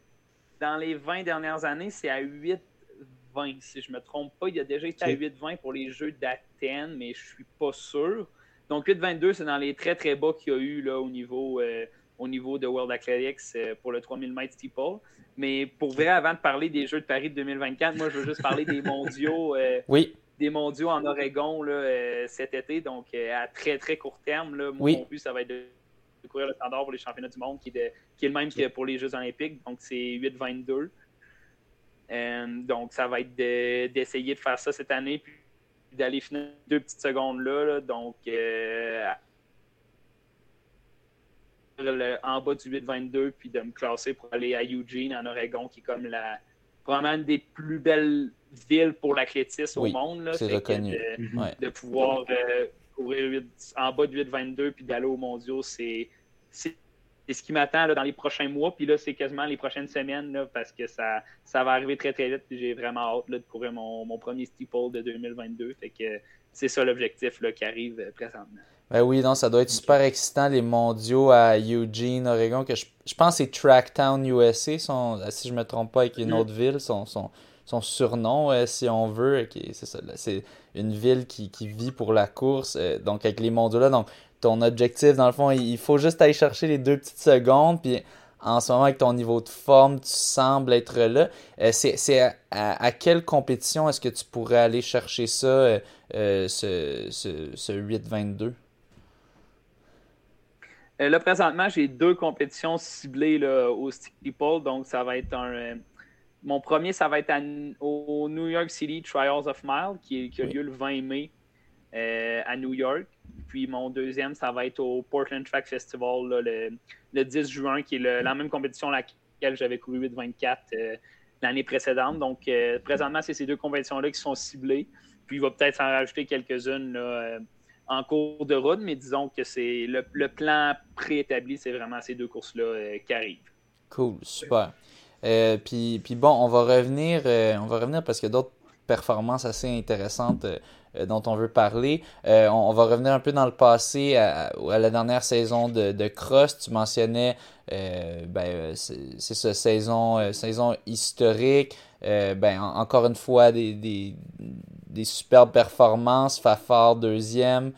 dans les 20 dernières années, c'est à 8,20. Si je ne me trompe pas, il a déjà été à 8,20 pour les Jeux d'Athènes, mais je ne suis pas sûr. Donc 8,22, c'est dans les très très bas qu'il y a eu là, au, niveau, euh, au niveau de World Athletics euh, pour le 3000 mètres steeple. Mais pour vrai, avant de parler des Jeux de Paris de 2024, moi je veux juste parler des mondiaux. Euh, oui. Des mondiaux en Oregon là, cet été, donc à très très court terme. Là, mon but, ça va être courir le standard pour les championnats du monde, qui est, qui est le même que pour les Jeux olympiques. Donc, c'est 8-22. Euh, donc, ça va être d'essayer de, faire ça cette année, puis d'aller finir deux petites secondes là. donc, euh, en bas du 8-22, puis de me classer pour aller à Eugene, en Oregon, qui est comme la probablement une des plus belles villes pour l'athlétisme au monde. C'est reconnu. De, pouvoir euh, courir en bas de 8,22 puis d'aller aux mondiaux, c'est ce qui m'attend dans les prochains mois. Puis là, c'est quasiment les prochaines semaines là, parce que ça, ça va arriver très très vite. J'ai vraiment hâte de courir mon, mon, premier steeple de 2022. Fait que c'est ça l'objectif qui arrive euh, présentement. Ben oui, non, ça doit être super excitant, les mondiaux à Eugene, Oregon, que je, je pense que c'est Tracktown USA, si je ne me trompe pas, avec une autre ville, son, son, son surnom, euh, si on veut. C'est une ville qui, vit pour la course. Euh, donc, avec les mondiaux là, donc ton objectif, dans le fond, il faut juste aller chercher les deux petites secondes. Puis en ce moment avec ton niveau de forme, tu sembles être là. c'est à, quelle compétition est-ce que tu pourrais aller chercher ça, ce, ce, ce 8-22? là, présentement, j'ai deux compétitions ciblées là, au steeple. Donc, ça va être un, mon premier, ça va être au New York City Trials of Mile, qui, a lieu le 20 mai euh, à New York. Puis mon deuxième, ça va être au Portland Track Festival le, 10 juin, qui est la même compétition à laquelle j'avais couru 8-24 euh, l'année précédente. Donc, euh, présentement, c'est ces deux compétitions-là qui sont ciblées. Puis, il va peut-être s'en rajouter quelques-unes en cours de route, mais disons que c'est le, le, plan préétabli, c'est vraiment ces deux courses-là qui arrivent. Cool, super. Euh, puis, bon, on va revenir, euh, on va revenir parce qu'il y a d'autres performances assez intéressantes euh, dont on veut parler. On, va revenir un peu dans le passé à, la dernière saison de, de Cross. Tu mentionnais, ben, c'est ça, saison, saison historique. ben, encore une fois, des, des, des superbes performances. Fafard deuxième.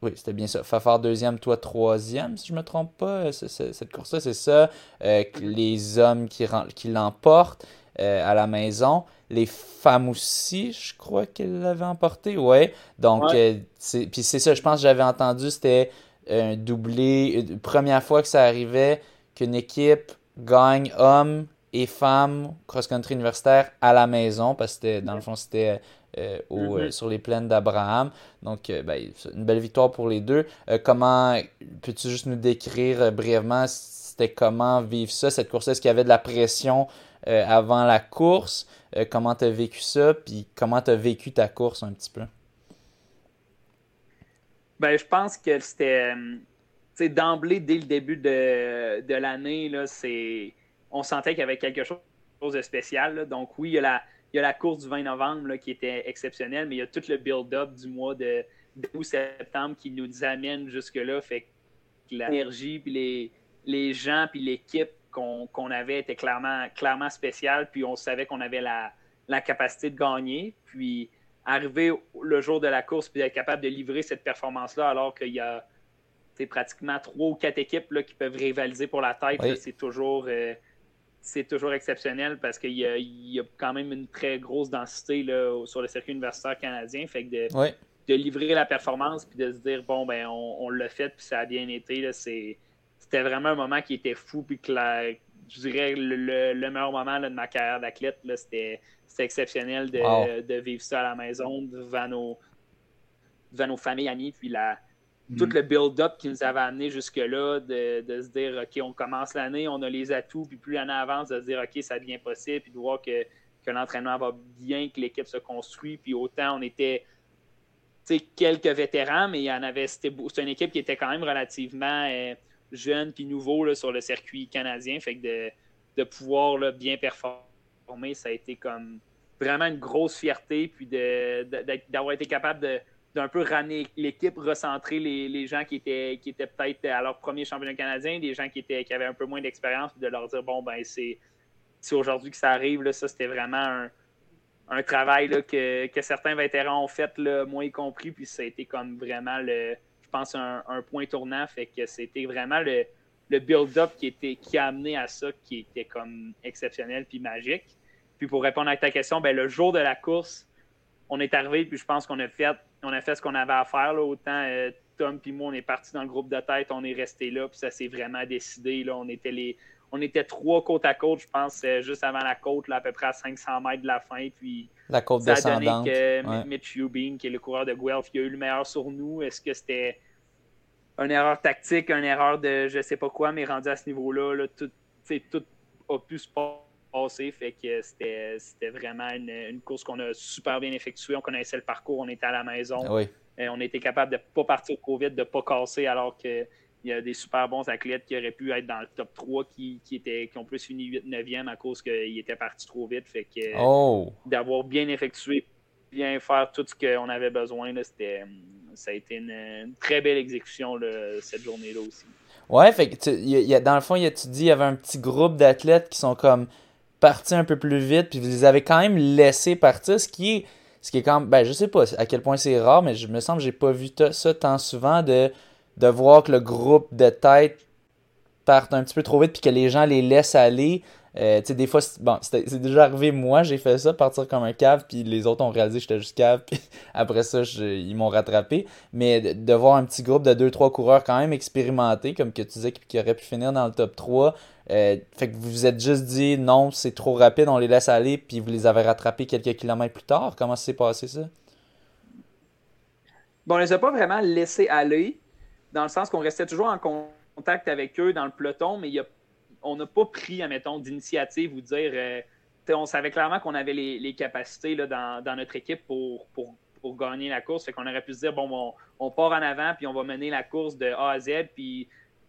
Oui, c'était bien ça. Fafard deuxième, toi troisième, si je me trompe pas. Euh, cette course-là, c'est ça. Euh, les hommes qui, qui l'emportent euh, à la maison. Les femmes aussi, je crois qu'elles l'avaient emporté. Ouais. Donc, puis c'est ça, je pense que j'avais entendu, c'était un doublé. Première fois que ça arrivait qu'une équipe gagne hommes et femmes cross-country universitaire à la maison, parce que dans le fond, c'était euh, mm-hmm. euh, sur les plaines d'Abraham. Donc, euh, ben, une belle victoire pour les deux. comment peux-tu juste nous décrire brièvement c'était comment vivre ça, cette course Est-ce qu'il y avait de la pression avant la course? Comment tu as vécu ça? Puis comment tu as vécu ta course un petit peu? Ben, je pense que c'était d'emblée, dès le début de, de l'année, on sentait qu'il y avait quelque chose de spécial. Donc oui, il y a la, il y a la course du 20 novembre qui était exceptionnelle, mais il y a tout le build-up du mois de, septembre qui nous amène jusque-là. Fait que l'énergie, puis les, les gens, puis l'équipe qu'on avait était clairement, clairement spéciale, puis on savait qu'on avait la, capacité de gagner. Puis arriver le jour de la course, puis être capable de livrer cette performance-là, alors qu'il y a pratiquement trois ou quatre équipes là, qui peuvent rivaliser pour la tête, c'est toujours. Euh, c'est toujours exceptionnel parce qu'il y, a quand même une très grosse densité là, sur le circuit universitaire canadien. Fait que de, livrer la performance puis de se dire bon ben on, l'a fait puis ça a bien été, c'était vraiment un moment qui était fou puis que je dirais le, meilleur moment de ma carrière d'athlète, c'était exceptionnel de, vivre ça à la maison devant nos, devant nos familles, amis, puis la, tout mm. le build-up qui nous avait amené jusque-là, de, se dire, OK, on commence l'année, on a les atouts, puis plus l'année avance, de se dire, OK, ça devient possible, puis de voir que, que l'entraînement va bien, que l'équipe se construit, puis autant on était quelques vétérans, mais il y en avait, c'était une équipe qui était quand même relativement euh, jeune puis nouveau là, sur le circuit canadien, fait que de, de pouvoir là, bien performer, ça a été comme vraiment une grosse fierté, puis d'avoir été capable de d'un peu ramener l'équipe, recentrer les, gens qui étaient, qui étaient peut-être à leur premier championnat canadien, des gens qui, étaient, qui avaient un peu moins d'expérience, de leur dire bon, ben c'est aujourd'hui que ça arrive. Là, ça, c'était vraiment un, travail là, que, certains vétérans ont fait, là, moi y compris, puis ça a été comme vraiment le, je pense, un, point tournant. Fait que c'était vraiment le, le build-up qui, qui a amené à ça, qui était comme exceptionnel puis magique. Puis pour répondre à ta question, ben, le jour de la course, on est arrivé, puis je pense qu'on a fait on a fait ce qu'on avait à faire. Là. Autant euh, Tom et moi, on est parti dans le groupe de tête, on est resté là, puis ça s'est vraiment décidé. Là. On était les. On était trois côte à côte, je pense, euh, juste avant la côte, là, à peu près à 500 mètres de la fin. Puis la côte ça a donné que Mitch Hubin, qui est le coureur de Guelph, qui a eu le meilleur sur nous. Est-ce que c'était une erreur tactique, une erreur de je sais pas quoi, mais rendu à ce niveau-là, là, tout, tout a pu se passer passé. Fait que c'était vraiment une, course qu'on a super bien effectuée. On connaissait le parcours, on était à la maison. Ah Et on était capable de ne pas partir trop vite, de ne pas casser, alors qu'il y a des super bons athlètes qui auraient pu être dans le top 3 qui, étaient, qui ont plus fini 8-9e à cause qu'ils étaient partis trop vite. Fait que oh. d'avoir bien effectué, bien faire tout ce qu'on avait besoin, c'était ça a été une, très belle exécution cette journée-là aussi. Ouais, fait que dans le fond, tu dis il y avait un petit groupe d'athlètes qui sont comme parti un peu plus vite, puis vous les avez quand même laissé partir, ce qui est, ce qui est quand même, ben je sais pas à quel point c'est rare, mais je me semble que j'ai pas vu ça tant souvent de, de voir que le groupe de tête partent un petit peu trop vite puis que les gens les laissent aller. Euh, tu sais, des fois, bon, c'est déjà arrivé, moi, j'ai fait ça, partir comme un cave, puis les autres ont réalisé que j'étais juste cave, puis après ça, ils m'ont rattrapé. Mais de, voir un petit groupe de 2-3 coureurs quand même expérimentés, comme que tu disais, qui auraient pu finir dans le top 3, euh, fait que vous vous êtes juste dit, non, c'est trop rapide, on les laisse aller, puis vous les avez rattrapés quelques kilomètres plus tard. Comment s'est passé ça? Bon, on les a pas vraiment laissés aller, dans le sens qu'on restait toujours en contact avec eux dans le peloton, mais on n'a pas pris, admettons, d'initiative ou dire. Euh, on savait clairement qu'on avait les, capacités dans, notre équipe pour, gagner la course. Fait qu'on aurait pu se dire, bon, on, part en avant, puis on va mener la course de A à Z, puis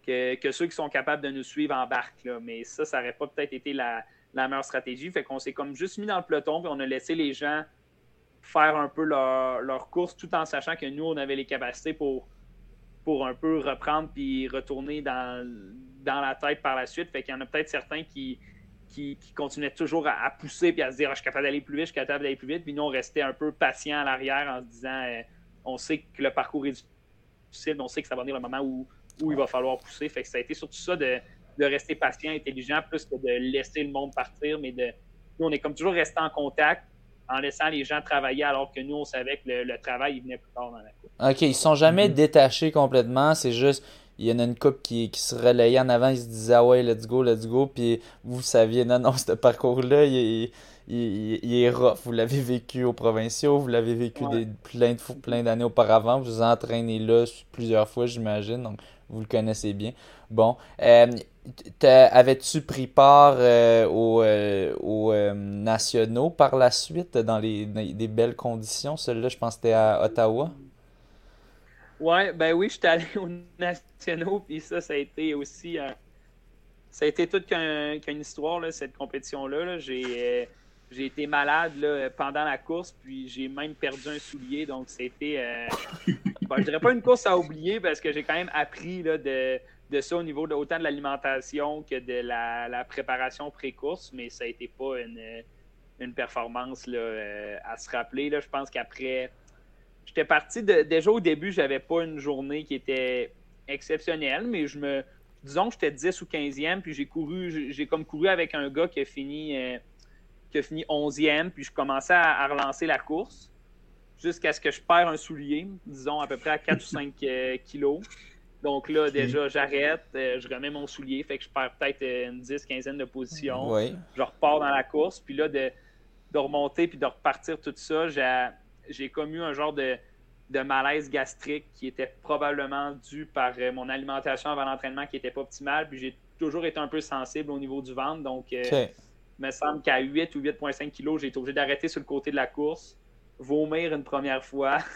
que, ceux qui sont capables de nous suivre embarquent. Là. Mais ça, ça n'aurait pas peut-être été la, meilleure stratégie. Fait qu'on s'est comme juste mis dans le peloton, puis on a laissé les gens faire un peu leur, course tout en sachant que nous, on avait les capacités pour, pour un peu reprendre puis retourner dans, dans la tête par la suite. Fait qu'il y en a peut-être certains qui, qui, continuaient toujours à, pousser puis à se dire ah, Je suis capable d'aller plus vite, je suis capable d'aller plus vite. Puis nous, on restait un peu patient à l'arrière en se disant euh, On sait que le parcours est difficile, on sait que ça va venir le moment où, où il va falloir pousser. Fait que ça a été surtout ça de, de rester patient, intelligent, plus que de laisser le monde partir. Mais de, nous, on est comme toujours resté en contact en laissant les gens travailler alors que nous, on savait que le, travail il venait plus tard dans la coupe. OK, ils sont jamais mm-hmm. détachés complètement. C'est juste, il y en a une coupe qui, qui se relayait en avant. Ils se disaient, ah ouais, let's go, let's go. Puis vous saviez, non, non, ce parcours-là, il, est rough. Vous l'avez vécu aux provinciaux, vous l'avez vécu des, plein de plein d'années auparavant. Vous vous entraînez là plusieurs fois, j'imagine. Donc, vous le connaissez bien. Bon. Euh, Avais-tu pris part euh, aux, euh, euh, nationaux par la suite dans les, des belles conditions? Celui-là, je pense que c'était à Ottawa. Ouais, ben oui, j'étais allé aux nationaux, puis ça, ça a été aussi. ça a été toute qu'une histoire, cette compétition-là. J'ai été malade pendant la course, puis j'ai même perdu un soulier, donc c'était. bon, je dirais pas une course à oublier parce que j'ai quand même appris de ça au niveau de, autant de l'alimentation que de la, préparation pré-course, mais ça n'a été pas une, une performance euh, à se rappeler. Je pense qu'après, j'étais parti de, déjà au début, j'avais pas une journée qui était exceptionnelle, mais je me disons que j'étais 10 ou 15e, puis j'ai couru, j'ai comme couru avec un gars qui a fini, euh, qui a fini 11e, puis je commençais à, relancer la course jusqu'à ce que je perds un soulier, disons à peu près à 4 ou 5 euh, kilos. Donc là, déjà, j'arrête, euh, je remets mon soulier, fait que je perds peut-être euh, une 10, quinzaine de positions. Je repars dans la course, puis là, de, remonter puis de repartir tout ça, j'ai comme eu un genre de, malaise gastrique qui était probablement dû par euh, mon alimentation avant l'entraînement qui n'était pas optimale. Puis j'ai toujours été un peu sensible au niveau du ventre. Donc, il me semble qu'à 8 ou 8,5 kilos, j'ai été obligé d'arrêter sur le côté de la course, vomir une première fois.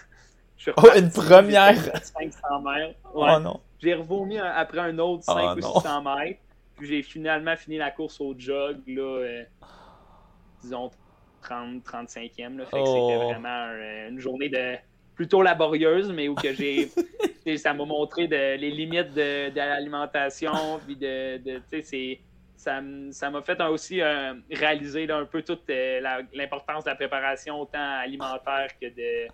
Oh, une première! 500 mètres. Oh non. J'ai revomi après un autre 5 ou 600 mètres. Puis j'ai finalement fini la course au jog, là, euh, disons 30, 35e. Là, fait que c'était oh. vraiment une journée de plutôt laborieuse, mais où que j'ai. ça m'a montré de, les limites de, l'alimentation. Puis de. de c'est ça m'a fait aussi euh, réaliser un peu toute euh, l'importance de la préparation, autant alimentaire que de,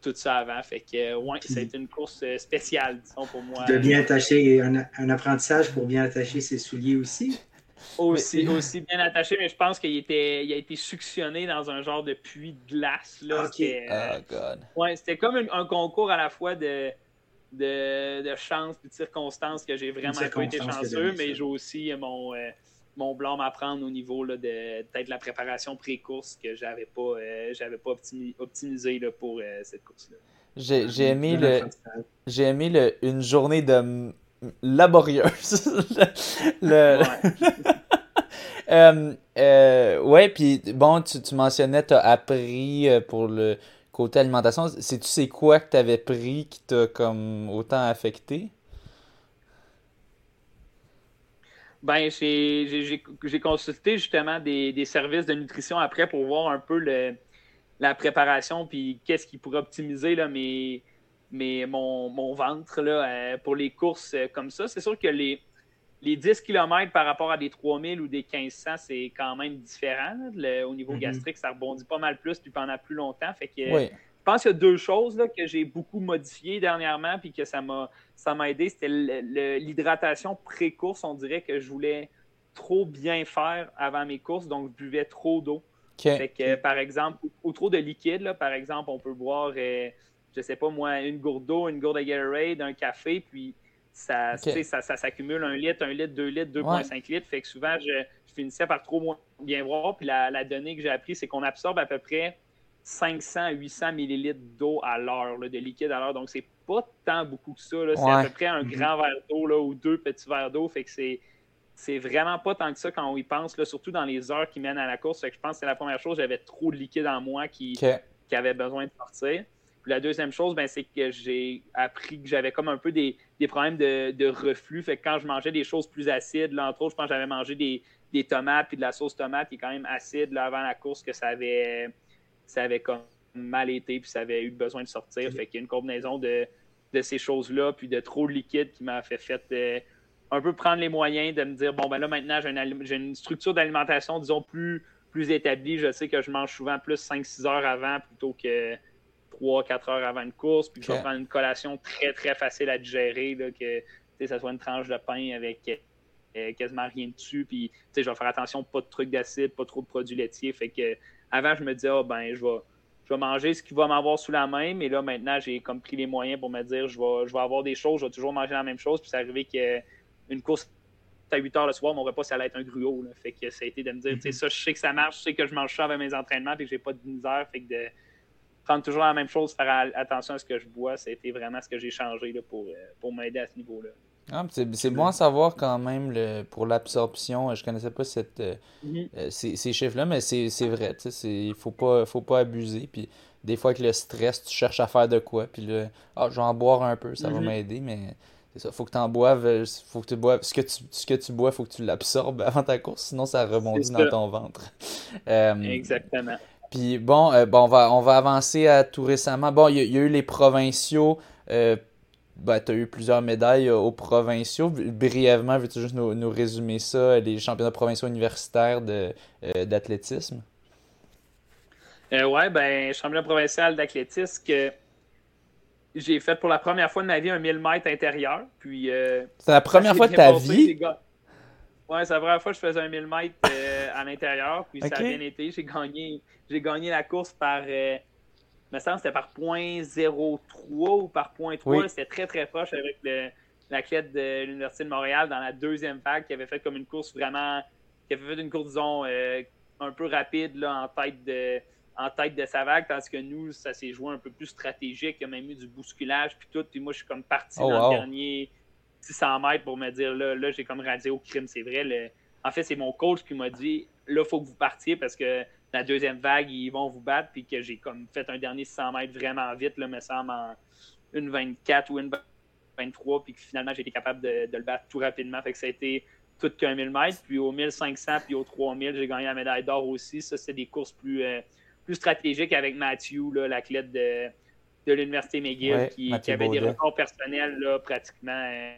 tout ça avant. Fait que, ouais, c'est une course euh, spéciale, disons, pour moi. De bien attacher, un, apprentissage pour bien attacher ses souliers aussi. Aussi, aussi bien attaché, mais je pense qu'il était, il a été suctionné dans un genre de puits de glace. Là. Okay. Oh, God. Ouais, c'était comme un, concours à la fois de, de, de chance et de circonstances que j'ai vraiment pas été chanceux, mais j'ai aussi mon. Euh, mon blâme à prendre au niveau là, de peut-être la préparation pré-course que j'avais pas, euh, j'avais pas optimisé là, pour euh, cette course-là. J'ai, j'ai aimé le j'ai aimé le une journée de laborieuse. le, euh, ouais, puis bon, tu, tu mentionnais, tu as appris pour le côté alimentation. Sais-tu c'est quoi que tu avais pris qui t'a comme autant affecté? Ben, j'ai consulté justement des, services de nutrition après pour voir un peu la préparation puis qu'est-ce qui pourrait optimiser là, mon, mon ventre là, euh, pour les courses euh, comme ça. C'est sûr que les, les 10 km par rapport à des 3000 ou des 1500, c'est quand même différent. au niveau mm-hmm. gastrique, ça rebondit pas mal plus puis pendant plus longtemps. Fait que pense qu'il y a deux choses là, que j'ai beaucoup modifiées dernièrement puis que ça m'a ça m'a aidé. C'était l'hydratation pré-course. On dirait que je voulais trop bien faire avant mes courses, donc je buvais trop d'eau. que, par exemple, ou, trop de liquide, là, par exemple, on peut boire, euh, je sais pas moi, une gourde d'eau, une gourde de Gatorade, un café, puis ça, ça, ça s'accumule un litre, un litre, deux litres, 2,5 litres. Fait que souvent, je, finissais par trop bien boire. Puis la, la donnée que j'ai appris, c'est qu'on absorbe à peu près 500 à 800 millilitres d'eau à l'heure, de liquide à l'heure. Donc, c'est pas tant beaucoup que ça. C'est à peu près un mhm. grand verre d'eau ou deux petits verres d'eau. Fait que c'est. C'est vraiment pas tant que ça quand on y pense, là, surtout dans les heures qui mènent à la course. Fait que je pense que c'est la première chose, j'avais trop de liquide en moi qui, qui avait besoin de sortir. Puis la deuxième chose, ben, c'est que j'ai appris que j'avais comme un peu des, des problèmes de, de, reflux. Fait que quand je mangeais des choses plus acides, là, entre autres, je pense que j'avais mangé des, des tomates puis de la sauce tomate qui est quand même acide là, avant la course que ça avait ça avait comme mal été, puis ça avait eu besoin de sortir. Fait qu'il y a une combinaison de, de ces choses-là, puis de trop de liquide qui m'a fait, fait euh, un peu prendre les moyens de me dire bon, ben là, maintenant, j'ai une, structure d'alimentation, disons, plus, plus établie. Je sais que je mange souvent plus 5-6 heures avant plutôt que 3-4 heures avant une course, puis je vais prendre une collation très, très facile à digérer, là, que ça soit une tranche de pain avec euh, quasiment rien dessus, puis je vais faire attention, pas de trucs d'acide, pas trop de produits laitiers. Fait que avant, je me disais, oh, ben, je vais, je vais manger ce qui va m'avoir sous la main, mais là, maintenant, j'ai comme pris les moyens pour me dire, je vais, je vais avoir des choses, je vais toujours manger la même chose. Puis c'est arrivé qu'une course à 8 heures le soir, mon repas, ça allait être un gruau. Fait que ça a été de me dire, tu sais, ça, je sais que ça marche, je sais que je mange ça avec mes entraînements, puis que j'ai pas de misère. Fait que de prendre toujours la même chose, faire attention à ce que je bois, ça a été vraiment ce que j'ai changé là, pour, euh, pour m'aider à ce niveau-là. Ah, c'est bon à savoir quand même le, pour l'absorption. Je connaissais pas cette, euh, mhm. euh, ces, ces chiffres-là, mais c'est vrai. Il ne faut pas, faut pas abuser. Puis des fois, avec le stress, tu cherches à faire de quoi. Puis là, ah, je vais en boire un peu, ça va mhm. m'aider. Mais c'est ça. faut que tu en boives. Faut que tu boives. Ce que tu, ce que tu bois, faut que tu l'absorbes avant ta course. Sinon, ça rebondit dans ton ventre. Exactement. Puis bon, bon on, va, on va avancer à tout récemment. Bon, il y, a eu les provinciaux ben, tu as eu plusieurs médailles euh, aux provinciaux. Brièvement, veux-tu juste nous, résumer ça, les championnats provinciaux universitaires euh, d'athlétisme? Euh, ouais, ben, championnat provincial d'athlétisme que j'ai fait pour la première fois de ma vie un 1000 mètres intérieur. Puis, c'est la première fois de ta vie? Ouais, c'est la première fois que je faisais un 1000 mètres à l'intérieur. Puis ça a bien été. J'ai gagné, gagné la course par me semble c'était par point 0.3 ou par point 3. C'était très, très proche avec l'athlète de l'Université de Montréal dans la deuxième vague qui avait fait comme une course vraiment. qui avait fait une course, disons, euh, un peu rapide là, en, tête de, en tête de sa vague, tandis que nous, ça s'est joué un peu plus stratégique. Il y a même eu du bousculage, puis tout. Puis moi, je suis comme parti oh, dans le dernier 600 mètres pour me dire là, là j'ai comme radié au crime. C'est vrai. En fait, c'est mon coach qui m'a dit là, il faut que vous partiez parce que la deuxième vague, ils vont vous battre, puis que j'ai comme fait un dernier 100 mètres vraiment vite, là, me semble, en une 24 ou une 23, puis que finalement, j'ai été capable de, le battre tout rapidement. Fait que ça a été tout qu'un 1000 mètres. Puis au 1500 puis au 3000, j'ai gagné la médaille d'or aussi. Ça, c'est des courses plus, euh, plus stratégiques avec Matthew, l'athlète de, de l'Université McGill, qui, avait des records personnels là, pratiquement euh,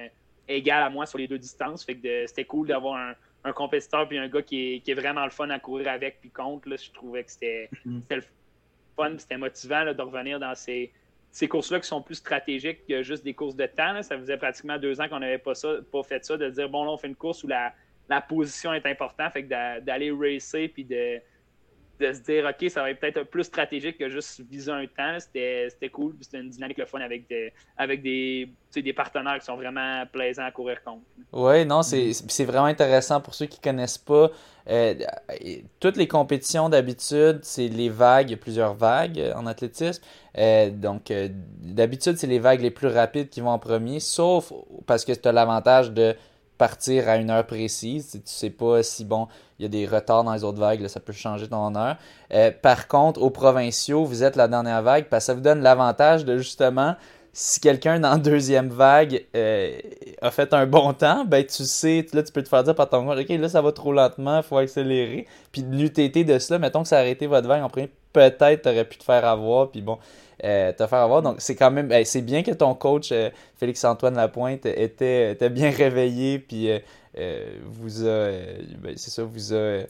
euh, égal à moi sur les deux distances. Fait que c'était cool d'avoir un un compétiteur puis un gars qui est, vraiment le fun à courir avec puis contre. Là, je trouvais que c'était mhm. le fun, c'était motivant de revenir dans ces, ces courses-là qui sont plus stratégiques que juste des courses de temps. Ça faisait pratiquement deux ans qu'on n'avait pas, ça, pas fait ça, de dire bon là, on fait une course où la, la position est importante, fait que d'aller racer puis de de se dire, OK, ça va être peut-être plus stratégique que juste viser un temps. C'était cool. C'était une dynamique le fun avec des, avec des, des partenaires qui sont vraiment plaisants à courir contre. Oui, non, c'est vraiment intéressant pour ceux qui ne connaissent pas. Euh, toutes les compétitions d'habitude, c'est les vagues, plusieurs vagues euh, en athlétisme. Euh, donc, d'habitude, c'est les vagues les plus rapides qui vont en premier, sauf parce que tu as l'avantage de partir à une heure précise. Tu sais pas si bon il y a des retards dans les autres vagues, ça peut changer ton heure. Euh, par contre, aux provinciaux, vous êtes la dernière vague parce que ça vous donne l'avantage de justement si quelqu'un dans la deuxième vague euh, a fait un bon temps, ben tu sais, là tu peux te faire dire par ton compte, ok là ça va trop lentement, il faut accélérer. Puis de l'UTT de cela, mettons que ça a arrêté votre vague en premier, peut-être t'aurais pu te faire avoir. Puis bon, te faire avoir. Donc, c'est quand même, ben, c'est bien que ton coach, Félix-Antoine Lapointe, était, bien réveillé, puis vous a, ben, c'est ça, vous a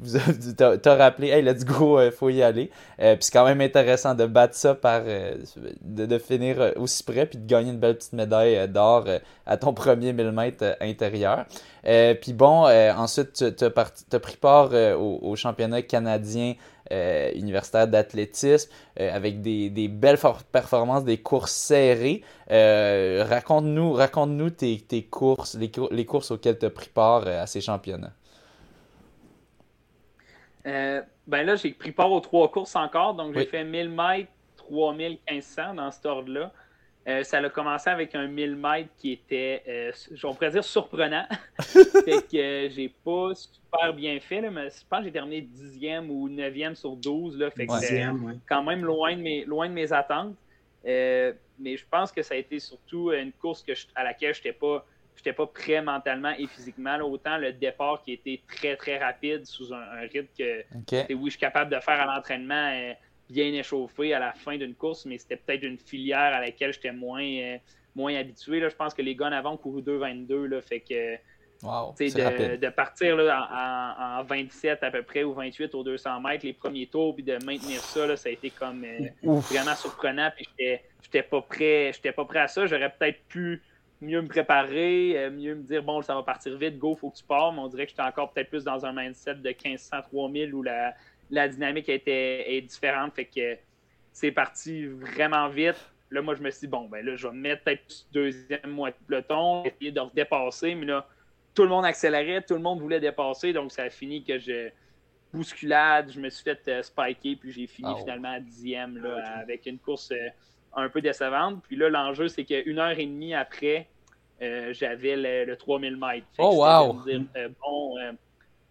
vous t'as rappelé, hey, let's go, il faut y aller. puis c'est quand même intéressant de battre ça par, de, finir aussi près, puis de gagner une belle petite médaille d'or à ton premier 1000 mètres intérieur. puis bon, ensuite, tu as, pris part au, championnat canadien euh, universitaire d'athlétisme euh, avec des, des, belles performances, des courses serrées. Euh, raconte-nous raconte tes, tes, courses, les, les, courses auxquelles tu as pris part à ces championnats. ben là, j'ai pris part aux trois courses encore. Donc, j'ai fait 1000 mètres, 3500 dans cet ordre-là. Euh, ça a commencé avec un 1000 mètres qui était, euh, on pourrait dire, surprenant. fait que euh, j'ai pas super bien fait, mais je pense que j'ai terminé 10e ou 9e sur 12. Là, fait que c'est quand même loin de mes, loin de mes attentes. mais je pense que ça a été surtout une course que à laquelle je n'étais pas, pas prêt mentalement et physiquement. autant le départ qui était très, très rapide sous un, rythme que oui, je suis capable de faire à l'entraînement bien échauffé à la fin d'une course, mais c'était peut-être une filière à laquelle j'étais moins, euh, moins habitué. Là. Je pense que les en avant ont couru 2,22. Fait que de, de, partir là, en, 27 à peu près ou 28 aux 200 mètres les premiers tours, puis de maintenir ça, ça a été comme euh, vraiment surprenant. Puis j'étais pas prêt, j'étais pas prêt à ça. J'aurais peut-être pu mieux me préparer, euh, mieux me dire bon, ça va partir vite, go, faut que tu pars. Mais on dirait que j'étais encore peut-être plus dans un mindset de 1500, 3000 où la, la dynamique était, est différente. Fait que c'est parti vraiment vite. Là, moi, je me suis dit, bon, ben là, je vais mettre peut-être deuxième moitié de peloton, essayer de redépasser. Mais là, tout le monde accélérait, tout le monde voulait dépasser. Donc, ça a fini que je bousculade, je me suis fait euh, spiker, puis j'ai fini ah finalement à dixième là, avec une course euh, un peu décevante. Puis là, l'enjeu, c'est qu'une heure et demie après, euh, j'avais le, 3000 mètres. oh, wow! bon,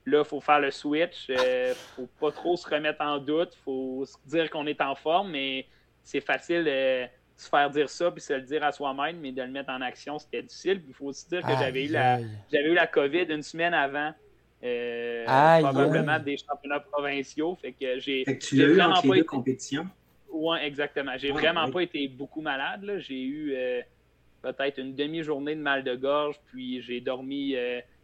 Là, il faut faire le switch. Il euh, faut pas trop se remettre en doute. Il faut se dire qu'on est en forme, mais c'est facile de se faire dire ça puis se le dire à soi-même, mais de le mettre en action, c'était difficile. Il faut aussi dire que j'avais eu, la, eu la COVID une semaine avant. Euh, probablement des championnats provinciaux. Fait que j'ai. tu l'as eu entre les deux compétitions? Oui, exactement. J'ai vraiment pas été beaucoup malade. J'ai eu euh, peut-être une demi-journée de mal de gorge, puis j'ai dormi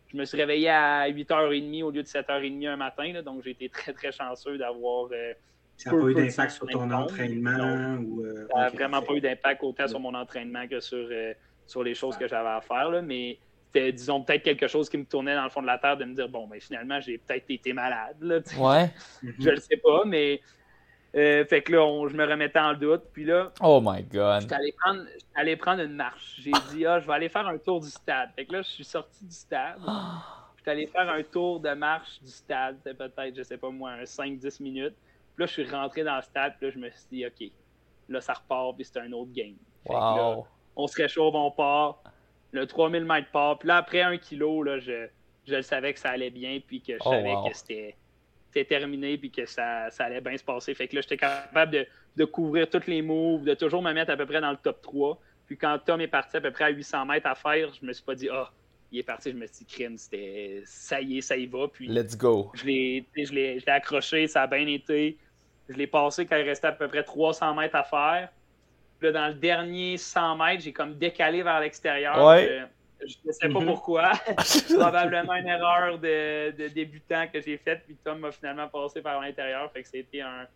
je me suis réveillé à 8h30 au lieu de 7h30 un matin. donc, j'ai été très, très chanceux d'avoir. Euh, ça n'a pas eu d'impact sur ton entraînement? ou, euh, ça n'a vraiment pas eu d'impact autant sur mon entraînement que sur, euh, sur les choses que j'avais à faire. Là, mais c'était, disons, peut-être quelque chose qui me tournait dans le fond de la terre de me dire bon, ben, finalement, j'ai peut-être été malade. Là, ouais. je le sais pas, mais euh, fait que là, je me remettais en doute. Puis là, oh my god. J'étais allé prendre, allé prendre une marche. J'ai dit, ah, je vais aller faire un tour du stade. Fait que là, je suis sorti du stade. J'étais allé faire un tour de marche du stade. C'était peut-être, je sais pas moi, un 5-10 minutes. Puis là, je suis rentré dans le stade. Puis là, je me suis dit, OK, là, ça repart. Puis c'est un autre game. wow. on se réchauffe, on part. Le 3000 mètres part. Puis là, après un kilo, là, je, je savais que ça allait bien. Puis que je oh, savais que c'était terminé puis que ça, allait bien se passer. Fait que là, j'étais capable de, couvrir tous les moves, de toujours me mettre à peu près dans le top 3. Puis quand Tom est parti à peu près à 800 mètres à faire, je me suis pas dit, ah, il est parti, je me suis dit, crime, c'était ça y est, ça y va. Puis Let's go. Je l'ai accroché, ça a bien été. Je l'ai passé quand il restait à peu près 300 mètres à faire. Puis là, dans le dernier 100 mètres, j'ai comme décalé vers l'extérieur. Je ne sais pas mhm. pourquoi. Probablement une erreur de, débutant que j'ai faite, puis Tom m'a finalement passé par l'intérieur. Fait que c'était un,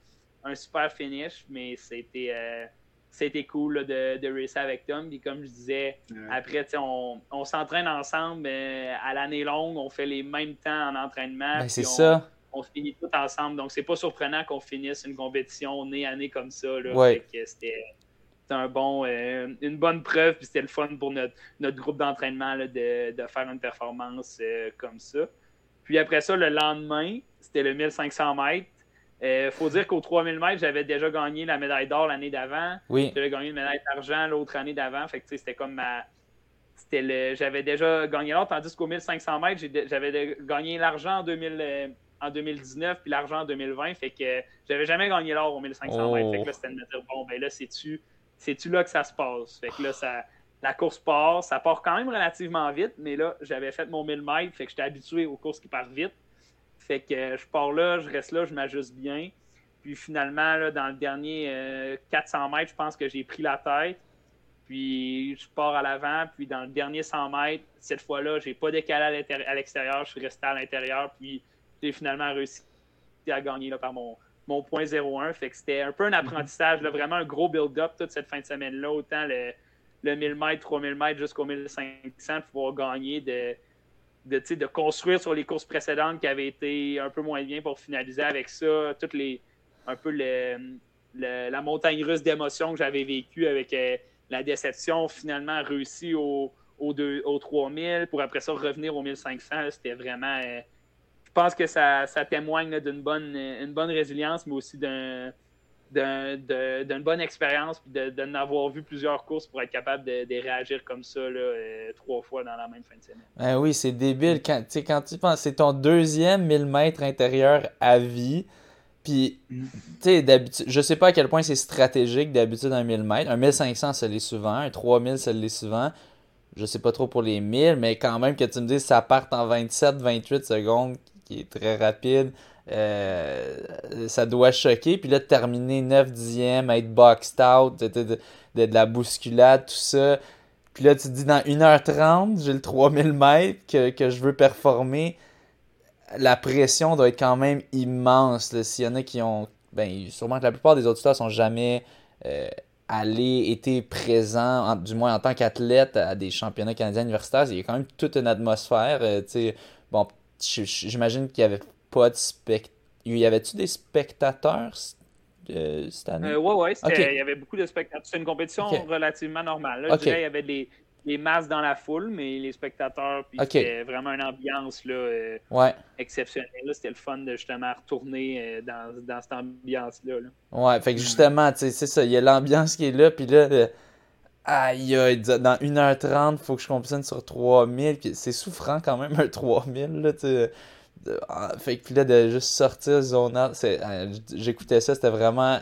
un, super finish, mais c'était euh, cool de, de racer avec Tom. Puis comme je disais, après, on, on s'entraîne ensemble euh, à l'année longue, on fait les mêmes temps en entraînement. Ben, c'est ça. On finit tout ensemble. Donc, c'est pas surprenant qu'on finisse une compétition nez à nez comme ça. C'était un bon, euh, une bonne preuve, puis c'était le fun pour notre, notre groupe d'entraînement de, de, faire une performance euh, comme ça. Puis après ça, le lendemain, c'était le 1500 mètres. Il euh, faut dire qu'au 3000 mètres, j'avais déjà gagné la médaille d'or l'année d'avant. Oui. J'avais gagné une médaille d'argent l'autre année d'avant. Fait que c'était comme ma. C'était le... J'avais déjà gagné l'or, tandis qu'au 1500 mètres, j'avais gagné l'argent en, 2000, en 2019 puis l'argent en 2020. Fait que j'avais jamais gagné l'or au 1500 mètres. Fait que là, c'était de me dire, bon, ben là, c'est-tu c'est-tu là que ça se passe? Fait que là, ça, la course part, ça part quand même relativement vite, mais là, j'avais fait mon 1000 mètres, fait que j'étais habitué aux courses qui partent vite. Fait que je pars là, je reste là, je m'ajuste bien. Puis finalement, dans le dernier 400 mètres, je pense que j'ai pris la tête. Puis je pars à l'avant. Puis dans le dernier 100 mètres, cette fois-là, j'ai pas décalé à l'extérieur. Je suis resté à l'intérieur. Puis j'ai finalement réussi à gagner par mon, mon point 0-1. Fait que c'était un peu un apprentissage, vraiment un gros build-up toute cette fin de semaine-là. Autant le, le 1000 mètres, 3000 mètres jusqu'au 1500 pour pouvoir gagner de, de, de, construire sur les courses précédentes qui avaient été un peu moins bien pour finaliser avec ça. Toutes les, un peu la montagne russe d'émotions que j'avais vécue avec euh, la déception finalement réussi au, au, au 3000 pour après ça revenir au 1500. C'était vraiment. Euh, je pense que ça, témoigne d'une bonne, une bonne résilience, mais aussi d'un d'une bonne expérience puis de, n'avoir vu plusieurs courses pour être capable de, réagir comme ça là, euh, trois fois dans la même fin de semaine. Ben oui, c'est débile. Quand, quand tu penses, c'est ton deuxième 1000 mètres intérieur à vie. Puis, tu sais, d'habitude, je sais pas à quel point c'est stratégique d'habitude un 1000 mètres. Un 1500, ça l'est souvent. Un 3000, ça l'est souvent. Je sais pas trop pour les 1000, mais quand même que tu me dises ça part en 27-28 secondes, qui est très rapide. Euh, ça doit choquer. Puis là, de terminer 9 dixièmes, être boxed out, de, de, la bousculade, tout ça. Puis là, tu te dis dans 1h30, j'ai le 3000 mètres que, que, je veux performer. La pression doit être quand même immense. S'il y en a qui ont. Ben, sûrement que la plupart des auditeurs sont jamais euh, été présents, du moins en tant qu'athlète, à des championnats canadiens universitaires. Il y a quand même toute une atmosphère. Euh, bon, j'imagine qu'il y avait pas de spectateurs. Y avait-tu des spectateurs euh, cette année? Euh, oui, ouais, il y avait beaucoup de spectateurs. C'est une compétition relativement normale. Là, Je dirais il y avait des, des, masses dans la foule, mais les spectateurs, puis c'était vraiment une ambiance là, euh, ouais. exceptionnelle. C'était le fun de justement retourner dans, dans cette ambiance-là. Ouais, fait que justement, c'est ça, il y a l'ambiance qui est là, puis là, aïe, dans 1h30, il faut que je compétitionne sur 3000, c'est souffrant quand même, un 3000, là, tu ah, fait que là, de juste sortir zone euh, j'écoutais ça, c'était vraiment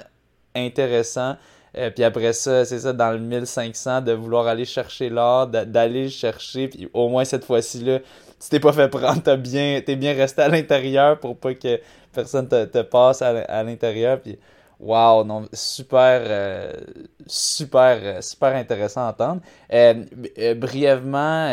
intéressant. Euh, puis après ça, c'est ça, dans le 1500, de vouloir aller chercher l'or, d'aller le chercher, puis au moins cette fois-ci-là, tu t'es pas fait prendre, t'es bien, es bien resté à l'intérieur pour pas que personne te, te passe à, à l'intérieur. Puis Wow, non, super, euh, super, euh, super intéressant à entendre. Euh, brièvement,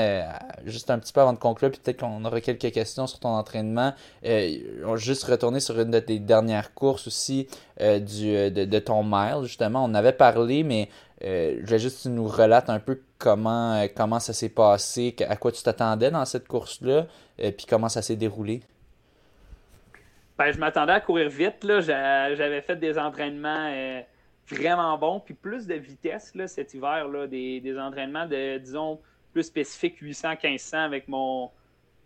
juste un petit peu avant de conclure, puis peut-être qu'on aura quelques questions sur ton entraînement. on juste retourner sur une de tes dernières courses aussi du, de, ton mile, justement. On avait parlé, mais je vais juste que tu nous relates un peu comment, comment ça s'est passé, à quoi tu t'attendais dans cette course-là, puis comment ça s'est déroulé. Ben, je m'attendais à courir vite. J'avais fait des entraînements euh, vraiment bons, puis plus de vitesse là, cet hiver, là, des, entraînements de, disons, plus spécifiques 800-1500 avec mon,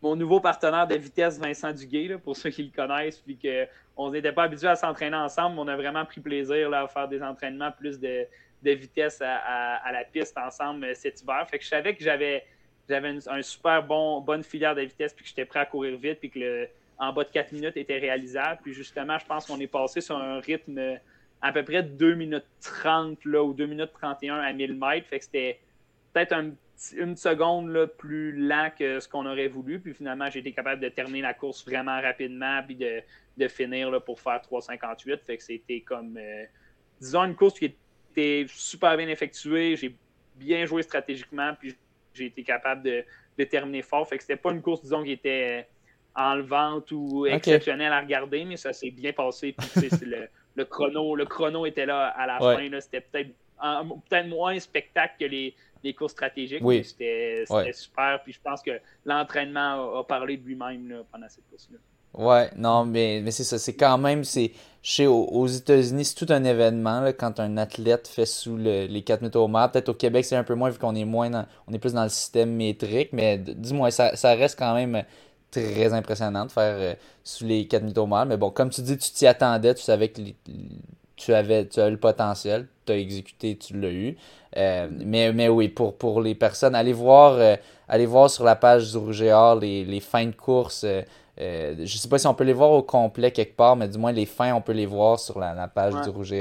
mon nouveau partenaire de vitesse, Vincent Duguay, là, pour ceux qui le connaissent, puis qu'on n'était pas habitué à s'entraîner ensemble. On a vraiment pris plaisir là, à faire des entraînements plus de, vitesse à, la piste ensemble euh, cet hiver. Fait que je savais que j'avais j'avais super bon bonne filière de vitesse puis que j'étais prêt à courir vite puis que le, en bas de 4 minutes était réalisable. Puis justement, je pense qu'on est passé sur un rythme à peu près 2 minutes 30 là, ou 2 minutes 31 à 1000 mètres. Fait que c'était peut-être une seconde là, plus lent que ce qu'on aurait voulu. Puis finalement, j'ai été capable de terminer la course vraiment rapidement puis de, finir là, pour faire 3,58. Fait que c'était comme, euh, disons, une course qui était super bien effectuée. J'ai bien joué stratégiquement puis j'ai été capable de, de terminer fort. Fait que c'était pas une course, disons, qui était enlevante ou exceptionnelle à regarder, mais ça s'est bien passé. le, chrono, le chrono était là à la fin. C'était peut-être peut moins spectacle que les, les courses stratégiques. Oui. C'était super. Puis je pense que l'entraînement a, parlé de lui-même pendant cette course-là. Ouais, non, mais, mais c'est ça. C'est quand même, c'est chez aux, États-Unis, c'est tout un événement quand un athlète fait sous les 4 minutes au mètre. Peut-être au Québec, c'est un peu moins vu qu'on est moins on est plus dans le système métrique, mais dis-moi, ça, ça reste quand même très impressionnant de faire euh, sous les 4 minutes au Mais bon, comme tu dis, tu t'y attendais, tu savais que tu avais tu le potentiel, tu as exécuté, tu l'as eu. Euh, mais, mais oui, pour, pour les personnes, allez voir, euh, allez voir sur la page du Rouge les, les fins de course. je sais pas si on peut les voir au complet quelque part, mais du moins les fins, on peut les voir sur la, page du Rouge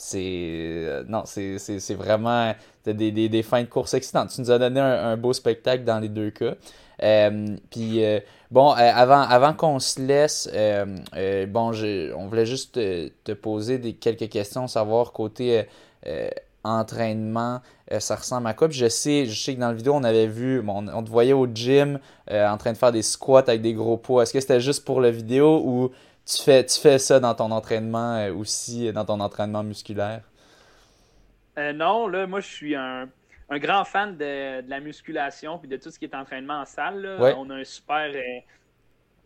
c'est non c'est vraiment des, des, des, fins de course excitantes tu nous as donné un, beau spectacle dans les deux cas puis bon avant avant qu'on se laisse bon on voulait juste te, poser des quelques questions savoir côté entraînement, euh, ça ressemble à quoi? je sais, je sais que dans la vidéo, on avait vu, on, te voyait au gym euh, en train de faire des squats avec des gros poids. Est-ce que c'était juste pour la vidéo ou tu fais, tu fais ça dans ton entraînement euh, aussi, dans ton entraînement musculaire? non, là, moi, je suis un, grand fan de, la musculation puis de tout ce qui est entraînement en salle. On a un super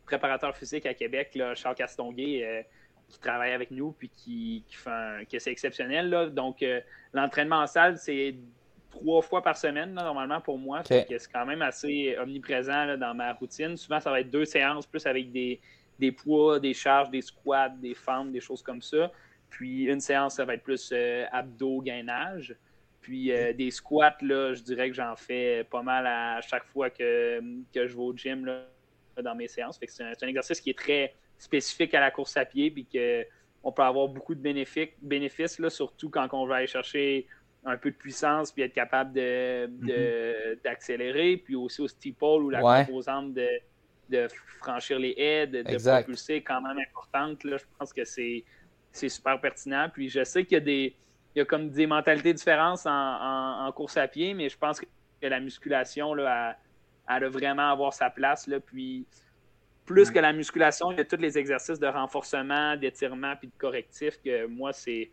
préparateur physique à Québec, Charles Castonguay qui travaille avec nous puis qui, qui fait un, que c'est exceptionnel. Là. Donc, euh, l'entraînement en salle, c'est trois fois par semaine, normalement, pour moi. C'est quand même assez omniprésent dans ma routine. Souvent, ça va être deux séances, plus avec des, des poids, des charges, des squats, des fentes, des choses comme ça. Puis une séance, ça va être plus euh, abdos, gainage. Puis euh, des squats, là, je dirais que j'en fais pas mal à chaque fois que, que je vais au gym là, dans mes séances. c'est un, exercice qui est très spécifique à la course à pied, puis qu'on peut avoir beaucoup de bénéfices, bénéfices là, surtout quand on va aller chercher un peu de puissance, puis être capable mm-hmm. d'accélérer, puis aussi au steeple ou la composante de, de, franchir les haies, de, propulser est quand même importante. Là, je pense que c'est super pertinent. Puis je sais qu'il y a des il y a comme des mentalités différentes en, course à pied, mais je pense que la musculation, là, elle, a vraiment avoir sa place. Là, puis plus que la musculation, il y a tous les exercices de renforcement, d'étirement puis de correctif que moi, c'est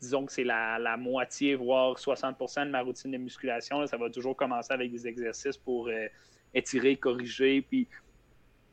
disons que c'est la, moitié, voire 60% de ma routine de musculation. ça va toujours commencer avec des exercices pour euh, étirer, corriger, puis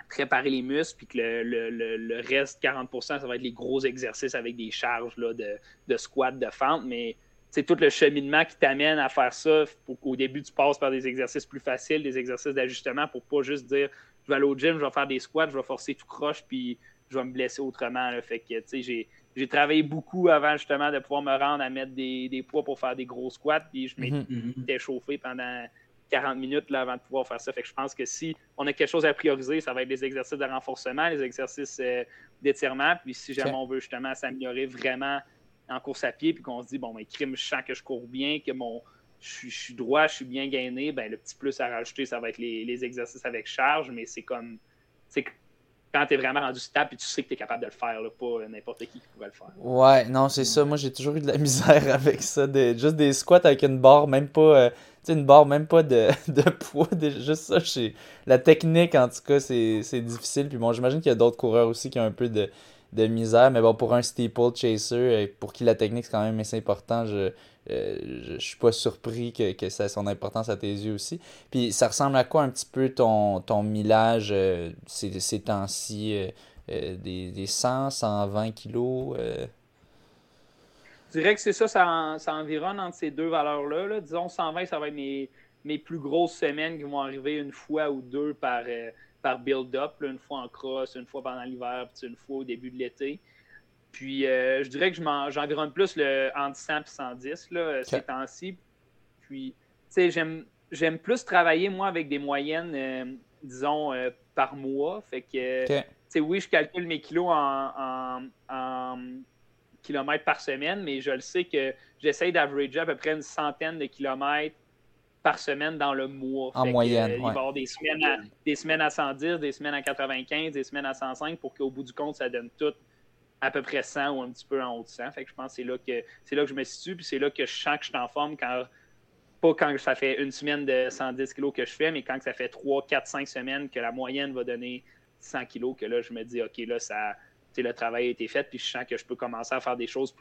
préparer les muscles, puis que le, reste, 40% ça va être les gros exercices avec des charges là, de, de squat, de fente, mais c'est tout le cheminement qui t'amène à faire ça. Pour qu'au début, tu passes par des exercices plus faciles, des exercices d'ajustement pour pas juste dire je vais aller au gym, je vais faire des squats, je vais forcer tout croche, puis je vais me blesser autrement. Fait que, tu sais, j'ai travaillé beaucoup avant justement de pouvoir me rendre à mettre des, poids pour faire des gros squats, puis je mhm. m'étais chauffé pendant 40 minutes là, avant de pouvoir faire ça. Fait que je pense que si on a quelque chose à prioriser, ça va être les exercices de renforcement, les exercices euh, d'étirement, puis si jamais on veut justement s'améliorer vraiment en course à pied, puis qu'on se dit, bon, mais ben, crime, je sens que je cours bien, que mon, je, suis droit, je suis bien gainé, ben, le petit plus à rajouter, ça va être les, exercices avec charge, mais c'est comme. Quand tu es vraiment rendu stable et tu sais que tu es capable de le faire, pas n'importe qui qui pourrait le faire. Ouais, non, c'est ça. Moi, j'ai toujours eu de la misère avec ça. juste des squats avec une barre, même pas. Euh, une barre, même pas de, de poids. juste ça, la technique, en tout cas, c'est difficile. Puis bon, j'imagine qu'il y a d'autres coureurs aussi qui ont un peu de, de misère. Mais bon, pour un steeple chaser, euh, pour qui la technique c'est quand même assez important, je, euh, je, suis pas surpris que, que, ça ait son importance à tes yeux aussi. Puis ça ressemble à quoi un petit peu ton, ton millage euh, ces, temps-ci des, des 100, 120 kilos Je dirais que c'est ça, ça, environne entre ces deux valeurs-là. Disons 120, ça va être mes, mes, plus grosses semaines qui vont arriver une fois ou deux par par build-up, une fois en cross, une fois pendant l'hiver, puis une fois au début de l'été. Puis euh, je dirais que j'environne plus le entre 100 et 110 là, ces temps-ci. Puis, tu sais, j'aime plus travailler, moi, avec des moyennes, euh, disons, euh, par mois. Fait que, tu sais, oui, je calcule mes kilos en, en, kilomètres par semaine, mais je le sais que j'essaye d'averager à peu près une centaine de kilomètres par semaine dans le mois. En moyenne. il va y avoir des semaines, à, des semaines à 110, des semaines à 95, des semaines à 105 pour qu'au bout du compte, ça donne tout à peu près 100 ou un petit peu en haut de 100. Fait que je pense que c'est là que c'est là que je me situe, puis c'est là que je sens que je suis en forme quand pas quand ça fait une semaine de 110 kg que je fais, mais quand ça fait 3, 4, 5 semaines que la moyenne va donner 100 kg, que là, je me dis, OK, là, ça, le travail a été fait, puis je sens que je peux commencer à faire des choses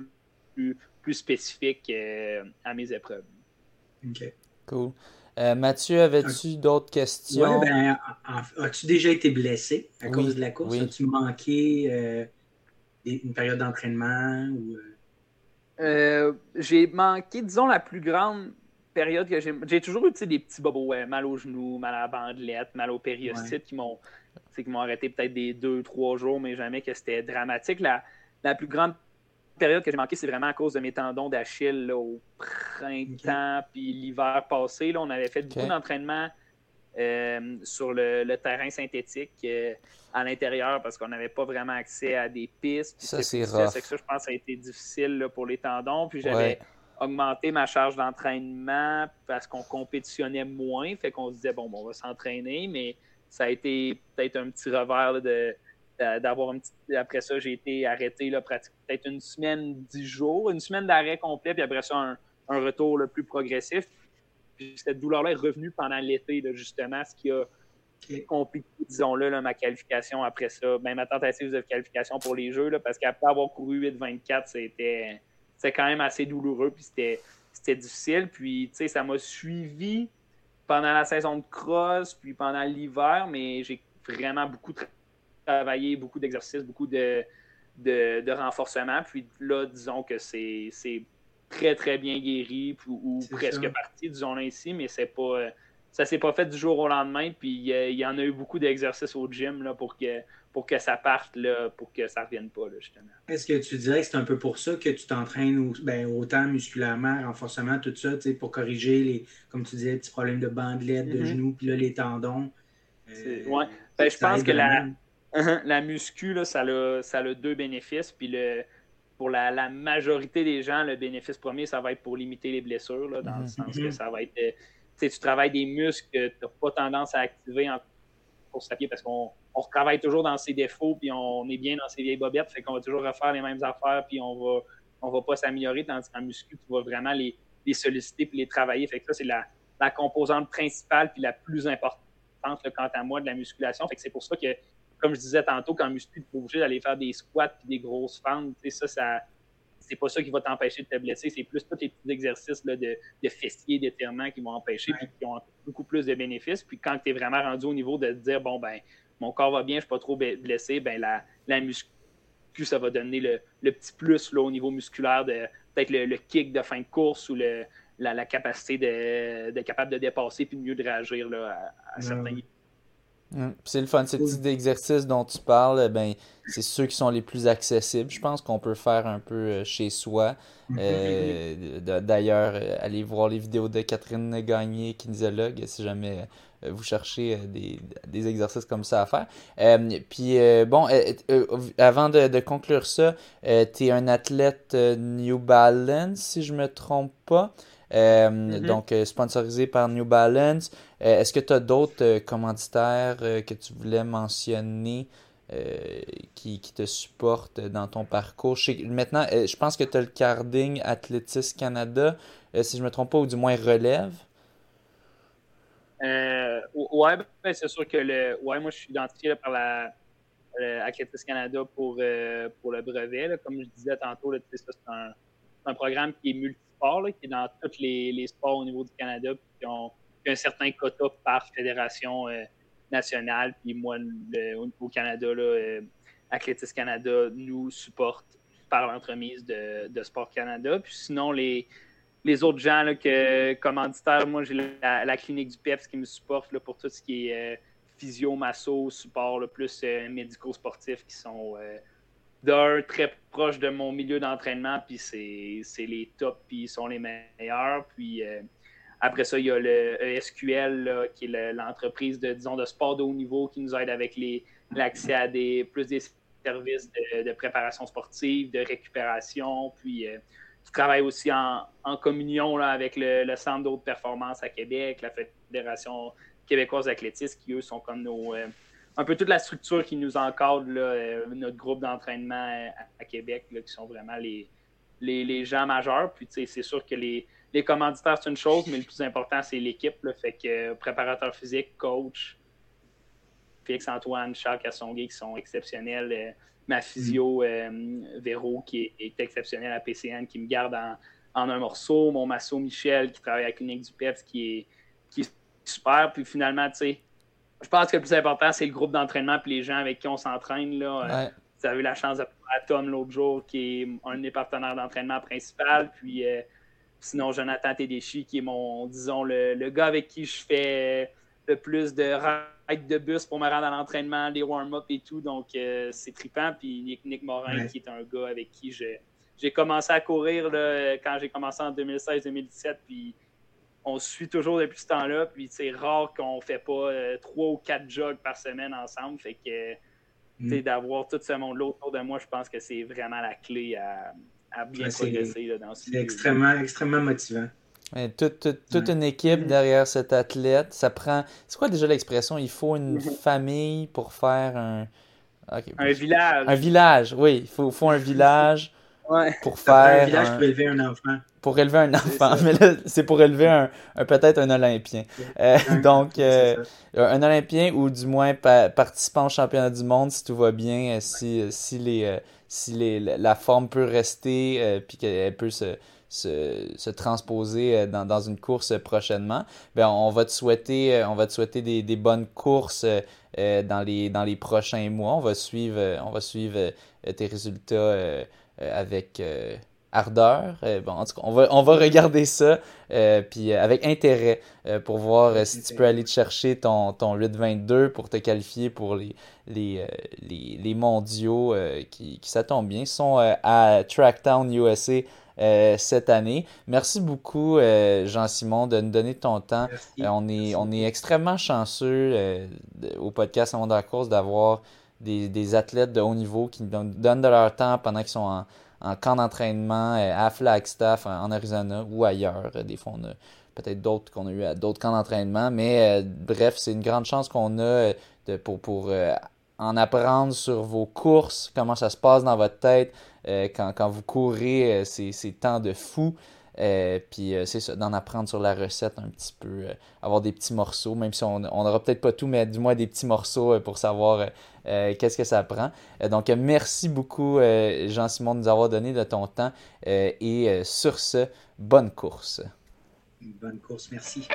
plus, plus, spécifiques euh, à mes épreuves. OK. Cool. Euh, Mathieu, avais-tu d'autres questions? Oui, ben, as-tu déjà été blessé à cause de la course? As-tu manqué euh, une période d'entraînement? Euh? j'ai manqué, disons, la plus grande période que j'ai. J'ai toujours eu des petits bobos, mal aux genoux, mal à la bandelette, mal au périostyte qui m'ont qui m'ont arrêté peut-être des deux, trois jours, mais jamais que c'était dramatique. La, la plus grande période que j'ai manqué, c'est vraiment à cause de mes tendons d'Achille au printemps puis l'hiver passé. Là, on avait fait beaucoup d'entraînement euh, sur le, terrain synthétique à l'intérieur parce qu'on n'avait pas vraiment accès à des pistes. Ça, c'est ça, ça, je pense, ça a été difficile pour les tendons. Puis j'avais augmenté ma charge d'entraînement parce qu'on compétitionnait moins. Fait qu'on se disait, bon, on va s'entraîner, mais ça a été peut-être un petit revers de d'avoir un petit. Après ça, j'ai été arrêté là, pratiquement peut-être une semaine, dix jours, une semaine d'arrêt complet, puis après ça, un, un retour le plus progressif. Puis cette douleur-là est revenue pendant l'été, justement, ce qui a compliqué, disons-le, ma qualification après ça. Même ma tentative de qualification pour les Jeux, là, parce qu'après avoir couru 8-24, c'était quand même assez douloureux, puis c'était difficile. Puis, tu sais, ça m'a suivi pendant la saison de cross, puis pendant l'hiver, mais j'ai vraiment beaucoup travaillé, beaucoup d'exercices, beaucoup de, de, renforcement. Puis là, disons que c'est très, très bien guéri ou, presque parti, disons ainsi, mais c'est pas. Euh, ça s'est pas fait du jour au lendemain, puis il y, en a eu beaucoup d'exercices au gym là, pour, que, pour que ça parte, là, pour que ça revienne pas, justement. Est-ce que tu dirais que c'est un peu pour ça que tu t'entraînes ben, autant musculairement, renforcement, tout ça, pour corriger les, comme tu disais, les petits problèmes de bandelettes, de mm-hmm. genoux, puis là, les tendons? Euh, oui, ben, je pense que la, la muscu, là, ça, a, ça a deux bénéfices, puis le pour la, majorité des gens, le bénéfice premier, ça va être pour limiter les blessures, là, dans le mhm. sens que ça va être. Euh, tu travailles des muscles que tu n'as pas tendance à activer en course à pied parce qu'on on travaille toujours dans ses défauts, puis on est bien dans ses vieilles bobettes, fait qu'on va toujours refaire les mêmes affaires, puis on va, on va pas s'améliorer, tandis qu'en muscu, tu vas vraiment les, les solliciter puis les travailler. Fait que ça, c'est la, la, composante principale puis la plus importante, quant à moi, de la musculation. Fait que c'est pour ça que comme je disais tantôt, quand muscu, tu es obligé d'aller faire des squats et des grosses fentes. Ça, ça c'est pas ça qui va t'empêcher de te blesser. C'est plus tous les petits exercices là, de, de fessiers, d'étirement qui vont empêcher et qui ont beaucoup plus de bénéfices. Puis quand tu es vraiment rendu au niveau de te dire, bon, ben, mon corps va bien, je suis pas trop blessé, ben la, la muscu, ça va donner le, petit plus là, au niveau musculaire de peut-être le, kick de fin de course ou le, la, capacité de, de, capable de dépasser puis de mieux de réagir là, à, certains niveaux. C'est le fun. Ce type d'exercice dont tu parles, eh ben, c'est ceux qui sont les plus accessibles. Je pense qu'on peut faire un peu euh, chez soi. Mm-hmm. Euh, d'ailleurs, euh, allez voir les vidéos de Catherine Gagné, kinésiologue, si jamais vous cherchez des, exercices comme ça à faire. puis, bon, avant de, conclure ça, tu es un athlète New Balance, si je me trompe pas. Mm-hmm. Donc, sponsorisé par New Balance. Euh, est-ce que tu as d'autres euh, commanditaires euh, que tu voulais mentionner qui, te supportent dans ton parcours? maintenant, je pense que tu as le Carding Athletics Canada, si je ne me trompe pas, ou du moins relève. ouais, ben, c'est sûr que le. Ouais, moi je suis identifié par la Athletics Canada pour, pour le brevet. Comme je disais tantôt, c'est un, programme qui est qui est dans tous les, sports au niveau du Canada, qui ont un certain quota par fédération euh, nationale. Puis moi, au Canada, là, euh, Canada nous supporte par l'entremise de, Sport Canada. Puis sinon, les, les autres gens là, que commanditaires, moi j'ai la, clinique du PEPS qui me supporte là, pour tout ce qui est euh, physio, masso, support, plus médico-sportif qui sont d'un très proche de mon milieu d'entraînement, puis c'est les tops, puis ils sont les meilleurs. Puis après ça, il y a le ESQL, qui est l'entreprise de, disons, de sport de haut niveau qui nous aide avec l'accès à des, plus des services de, préparation sportive, de récupération. Puis, euh, travaille aussi en, communion là, avec le, Centre d'autres performance à Québec, la Fédération québécoise d'athlétisme, qui, eux, sont comme nos. Euh, un peu toute la structure qui nous encadre, là, euh, notre groupe d'entraînement à, Québec, qui sont vraiment les, les, les gens majeurs. Puis, c'est sûr que les les commanditaires, c'est une chose, mais le plus important, c'est l'équipe. Fait que préparateur physique, coach, Félix-Antoine, Charles Cassonguay qui sont exceptionnels. Euh, ma physio, mm. euh, Véro, qui est, exceptionnel à PCN, qui me garde en, un morceau. Mon masso, Michel, qui travaille avec Clinique du PEPS, qui est, qui est super. Puis finalement, tu sais, je pense que le plus important, c'est le groupe d'entraînement et les gens avec qui on s'entraîne. Là. Vous avez eu la chance de parler à Tom l'autre jour, qui est un de mes partenaires d'entraînement principal. Puis euh, Sinon, Jonathan Tedeschi, qui est mon, disons, le, gars avec qui je fais le plus de rides de bus pour me rendre à l'entraînement, les warm-up et tout. Donc, euh, c'est trippant. Puis Nick, Morin, qui est un gars avec qui j'ai commencé à courir là, quand j'ai commencé en 2016-2017. Puis on se suit toujours depuis ce temps-là. Puis c'est rare qu'on fait pas trois ou quatre jogs par semaine ensemble. Fait que mm. d'avoir tout ce monde-là autour de moi, je pense que c'est vraiment la clé à, bien progresser là, dans ce C'est extrêmement, extrêmement motivant. toute, une équipe derrière cet athlète. Ça prend. C'est quoi déjà l'expression? Il faut une famille pour faire un. Un village. Un village, oui. Il faut, faut un village pour faire. Un village pour élever un enfant. Pour élever un enfant. Mais là, c'est pour élever un, peut-être un Olympien. Euh, donc, euh, un Olympien ou du moins participant au championnat du monde si tout va bien, si, si, les, si les, la forme peut rester puis qu'elle peut se se, se transposer euh, dans, dans, une course prochainement, ben on va te souhaiter, euh, on va te souhaiter des, des bonnes courses euh, dans, les, dans les prochains mois. On va suivre, on va suivre tes résultats avec ardeur. bon, en tout cas, on va, on va regarder ça puis avec intérêt pour voir si tu peux aller te chercher ton, ton 8-22 pour te qualifier pour les, les, les, les mondiaux qui, qui, ça tombe bien, sont à Tracktown USA euh, cette année. Merci beaucoup, euh, Jean-Simon, de nous donner ton temps. Euh, on, est, on est extrêmement chanceux au podcast Monde de la course d'avoir des, des, athlètes de haut niveau qui donnent de leur temps pendant qu'ils sont en, camp d'entraînement à Flagstaff, en Arizona ou ailleurs. Des fois, on a peut-être d'autres qu'on a eu à d'autres camps d'entraînement. Mais bref, c'est une grande chance qu'on a de, pour, pour en apprendre sur vos courses, comment ça se passe dans votre tête euh, quand, quand, vous courez, euh, c'est, temps de fou. Euh, puis c'est ça, d'en apprendre sur la recette un petit peu, avoir des petits morceaux, même si on n'aura peut-être pas tout, mais du moins des petits morceaux pour savoir qu'est-ce que ça prend. donc merci beaucoup Jean-Simon de nous avoir donné de ton temps et sur ce, bonne course. Bonne course, merci.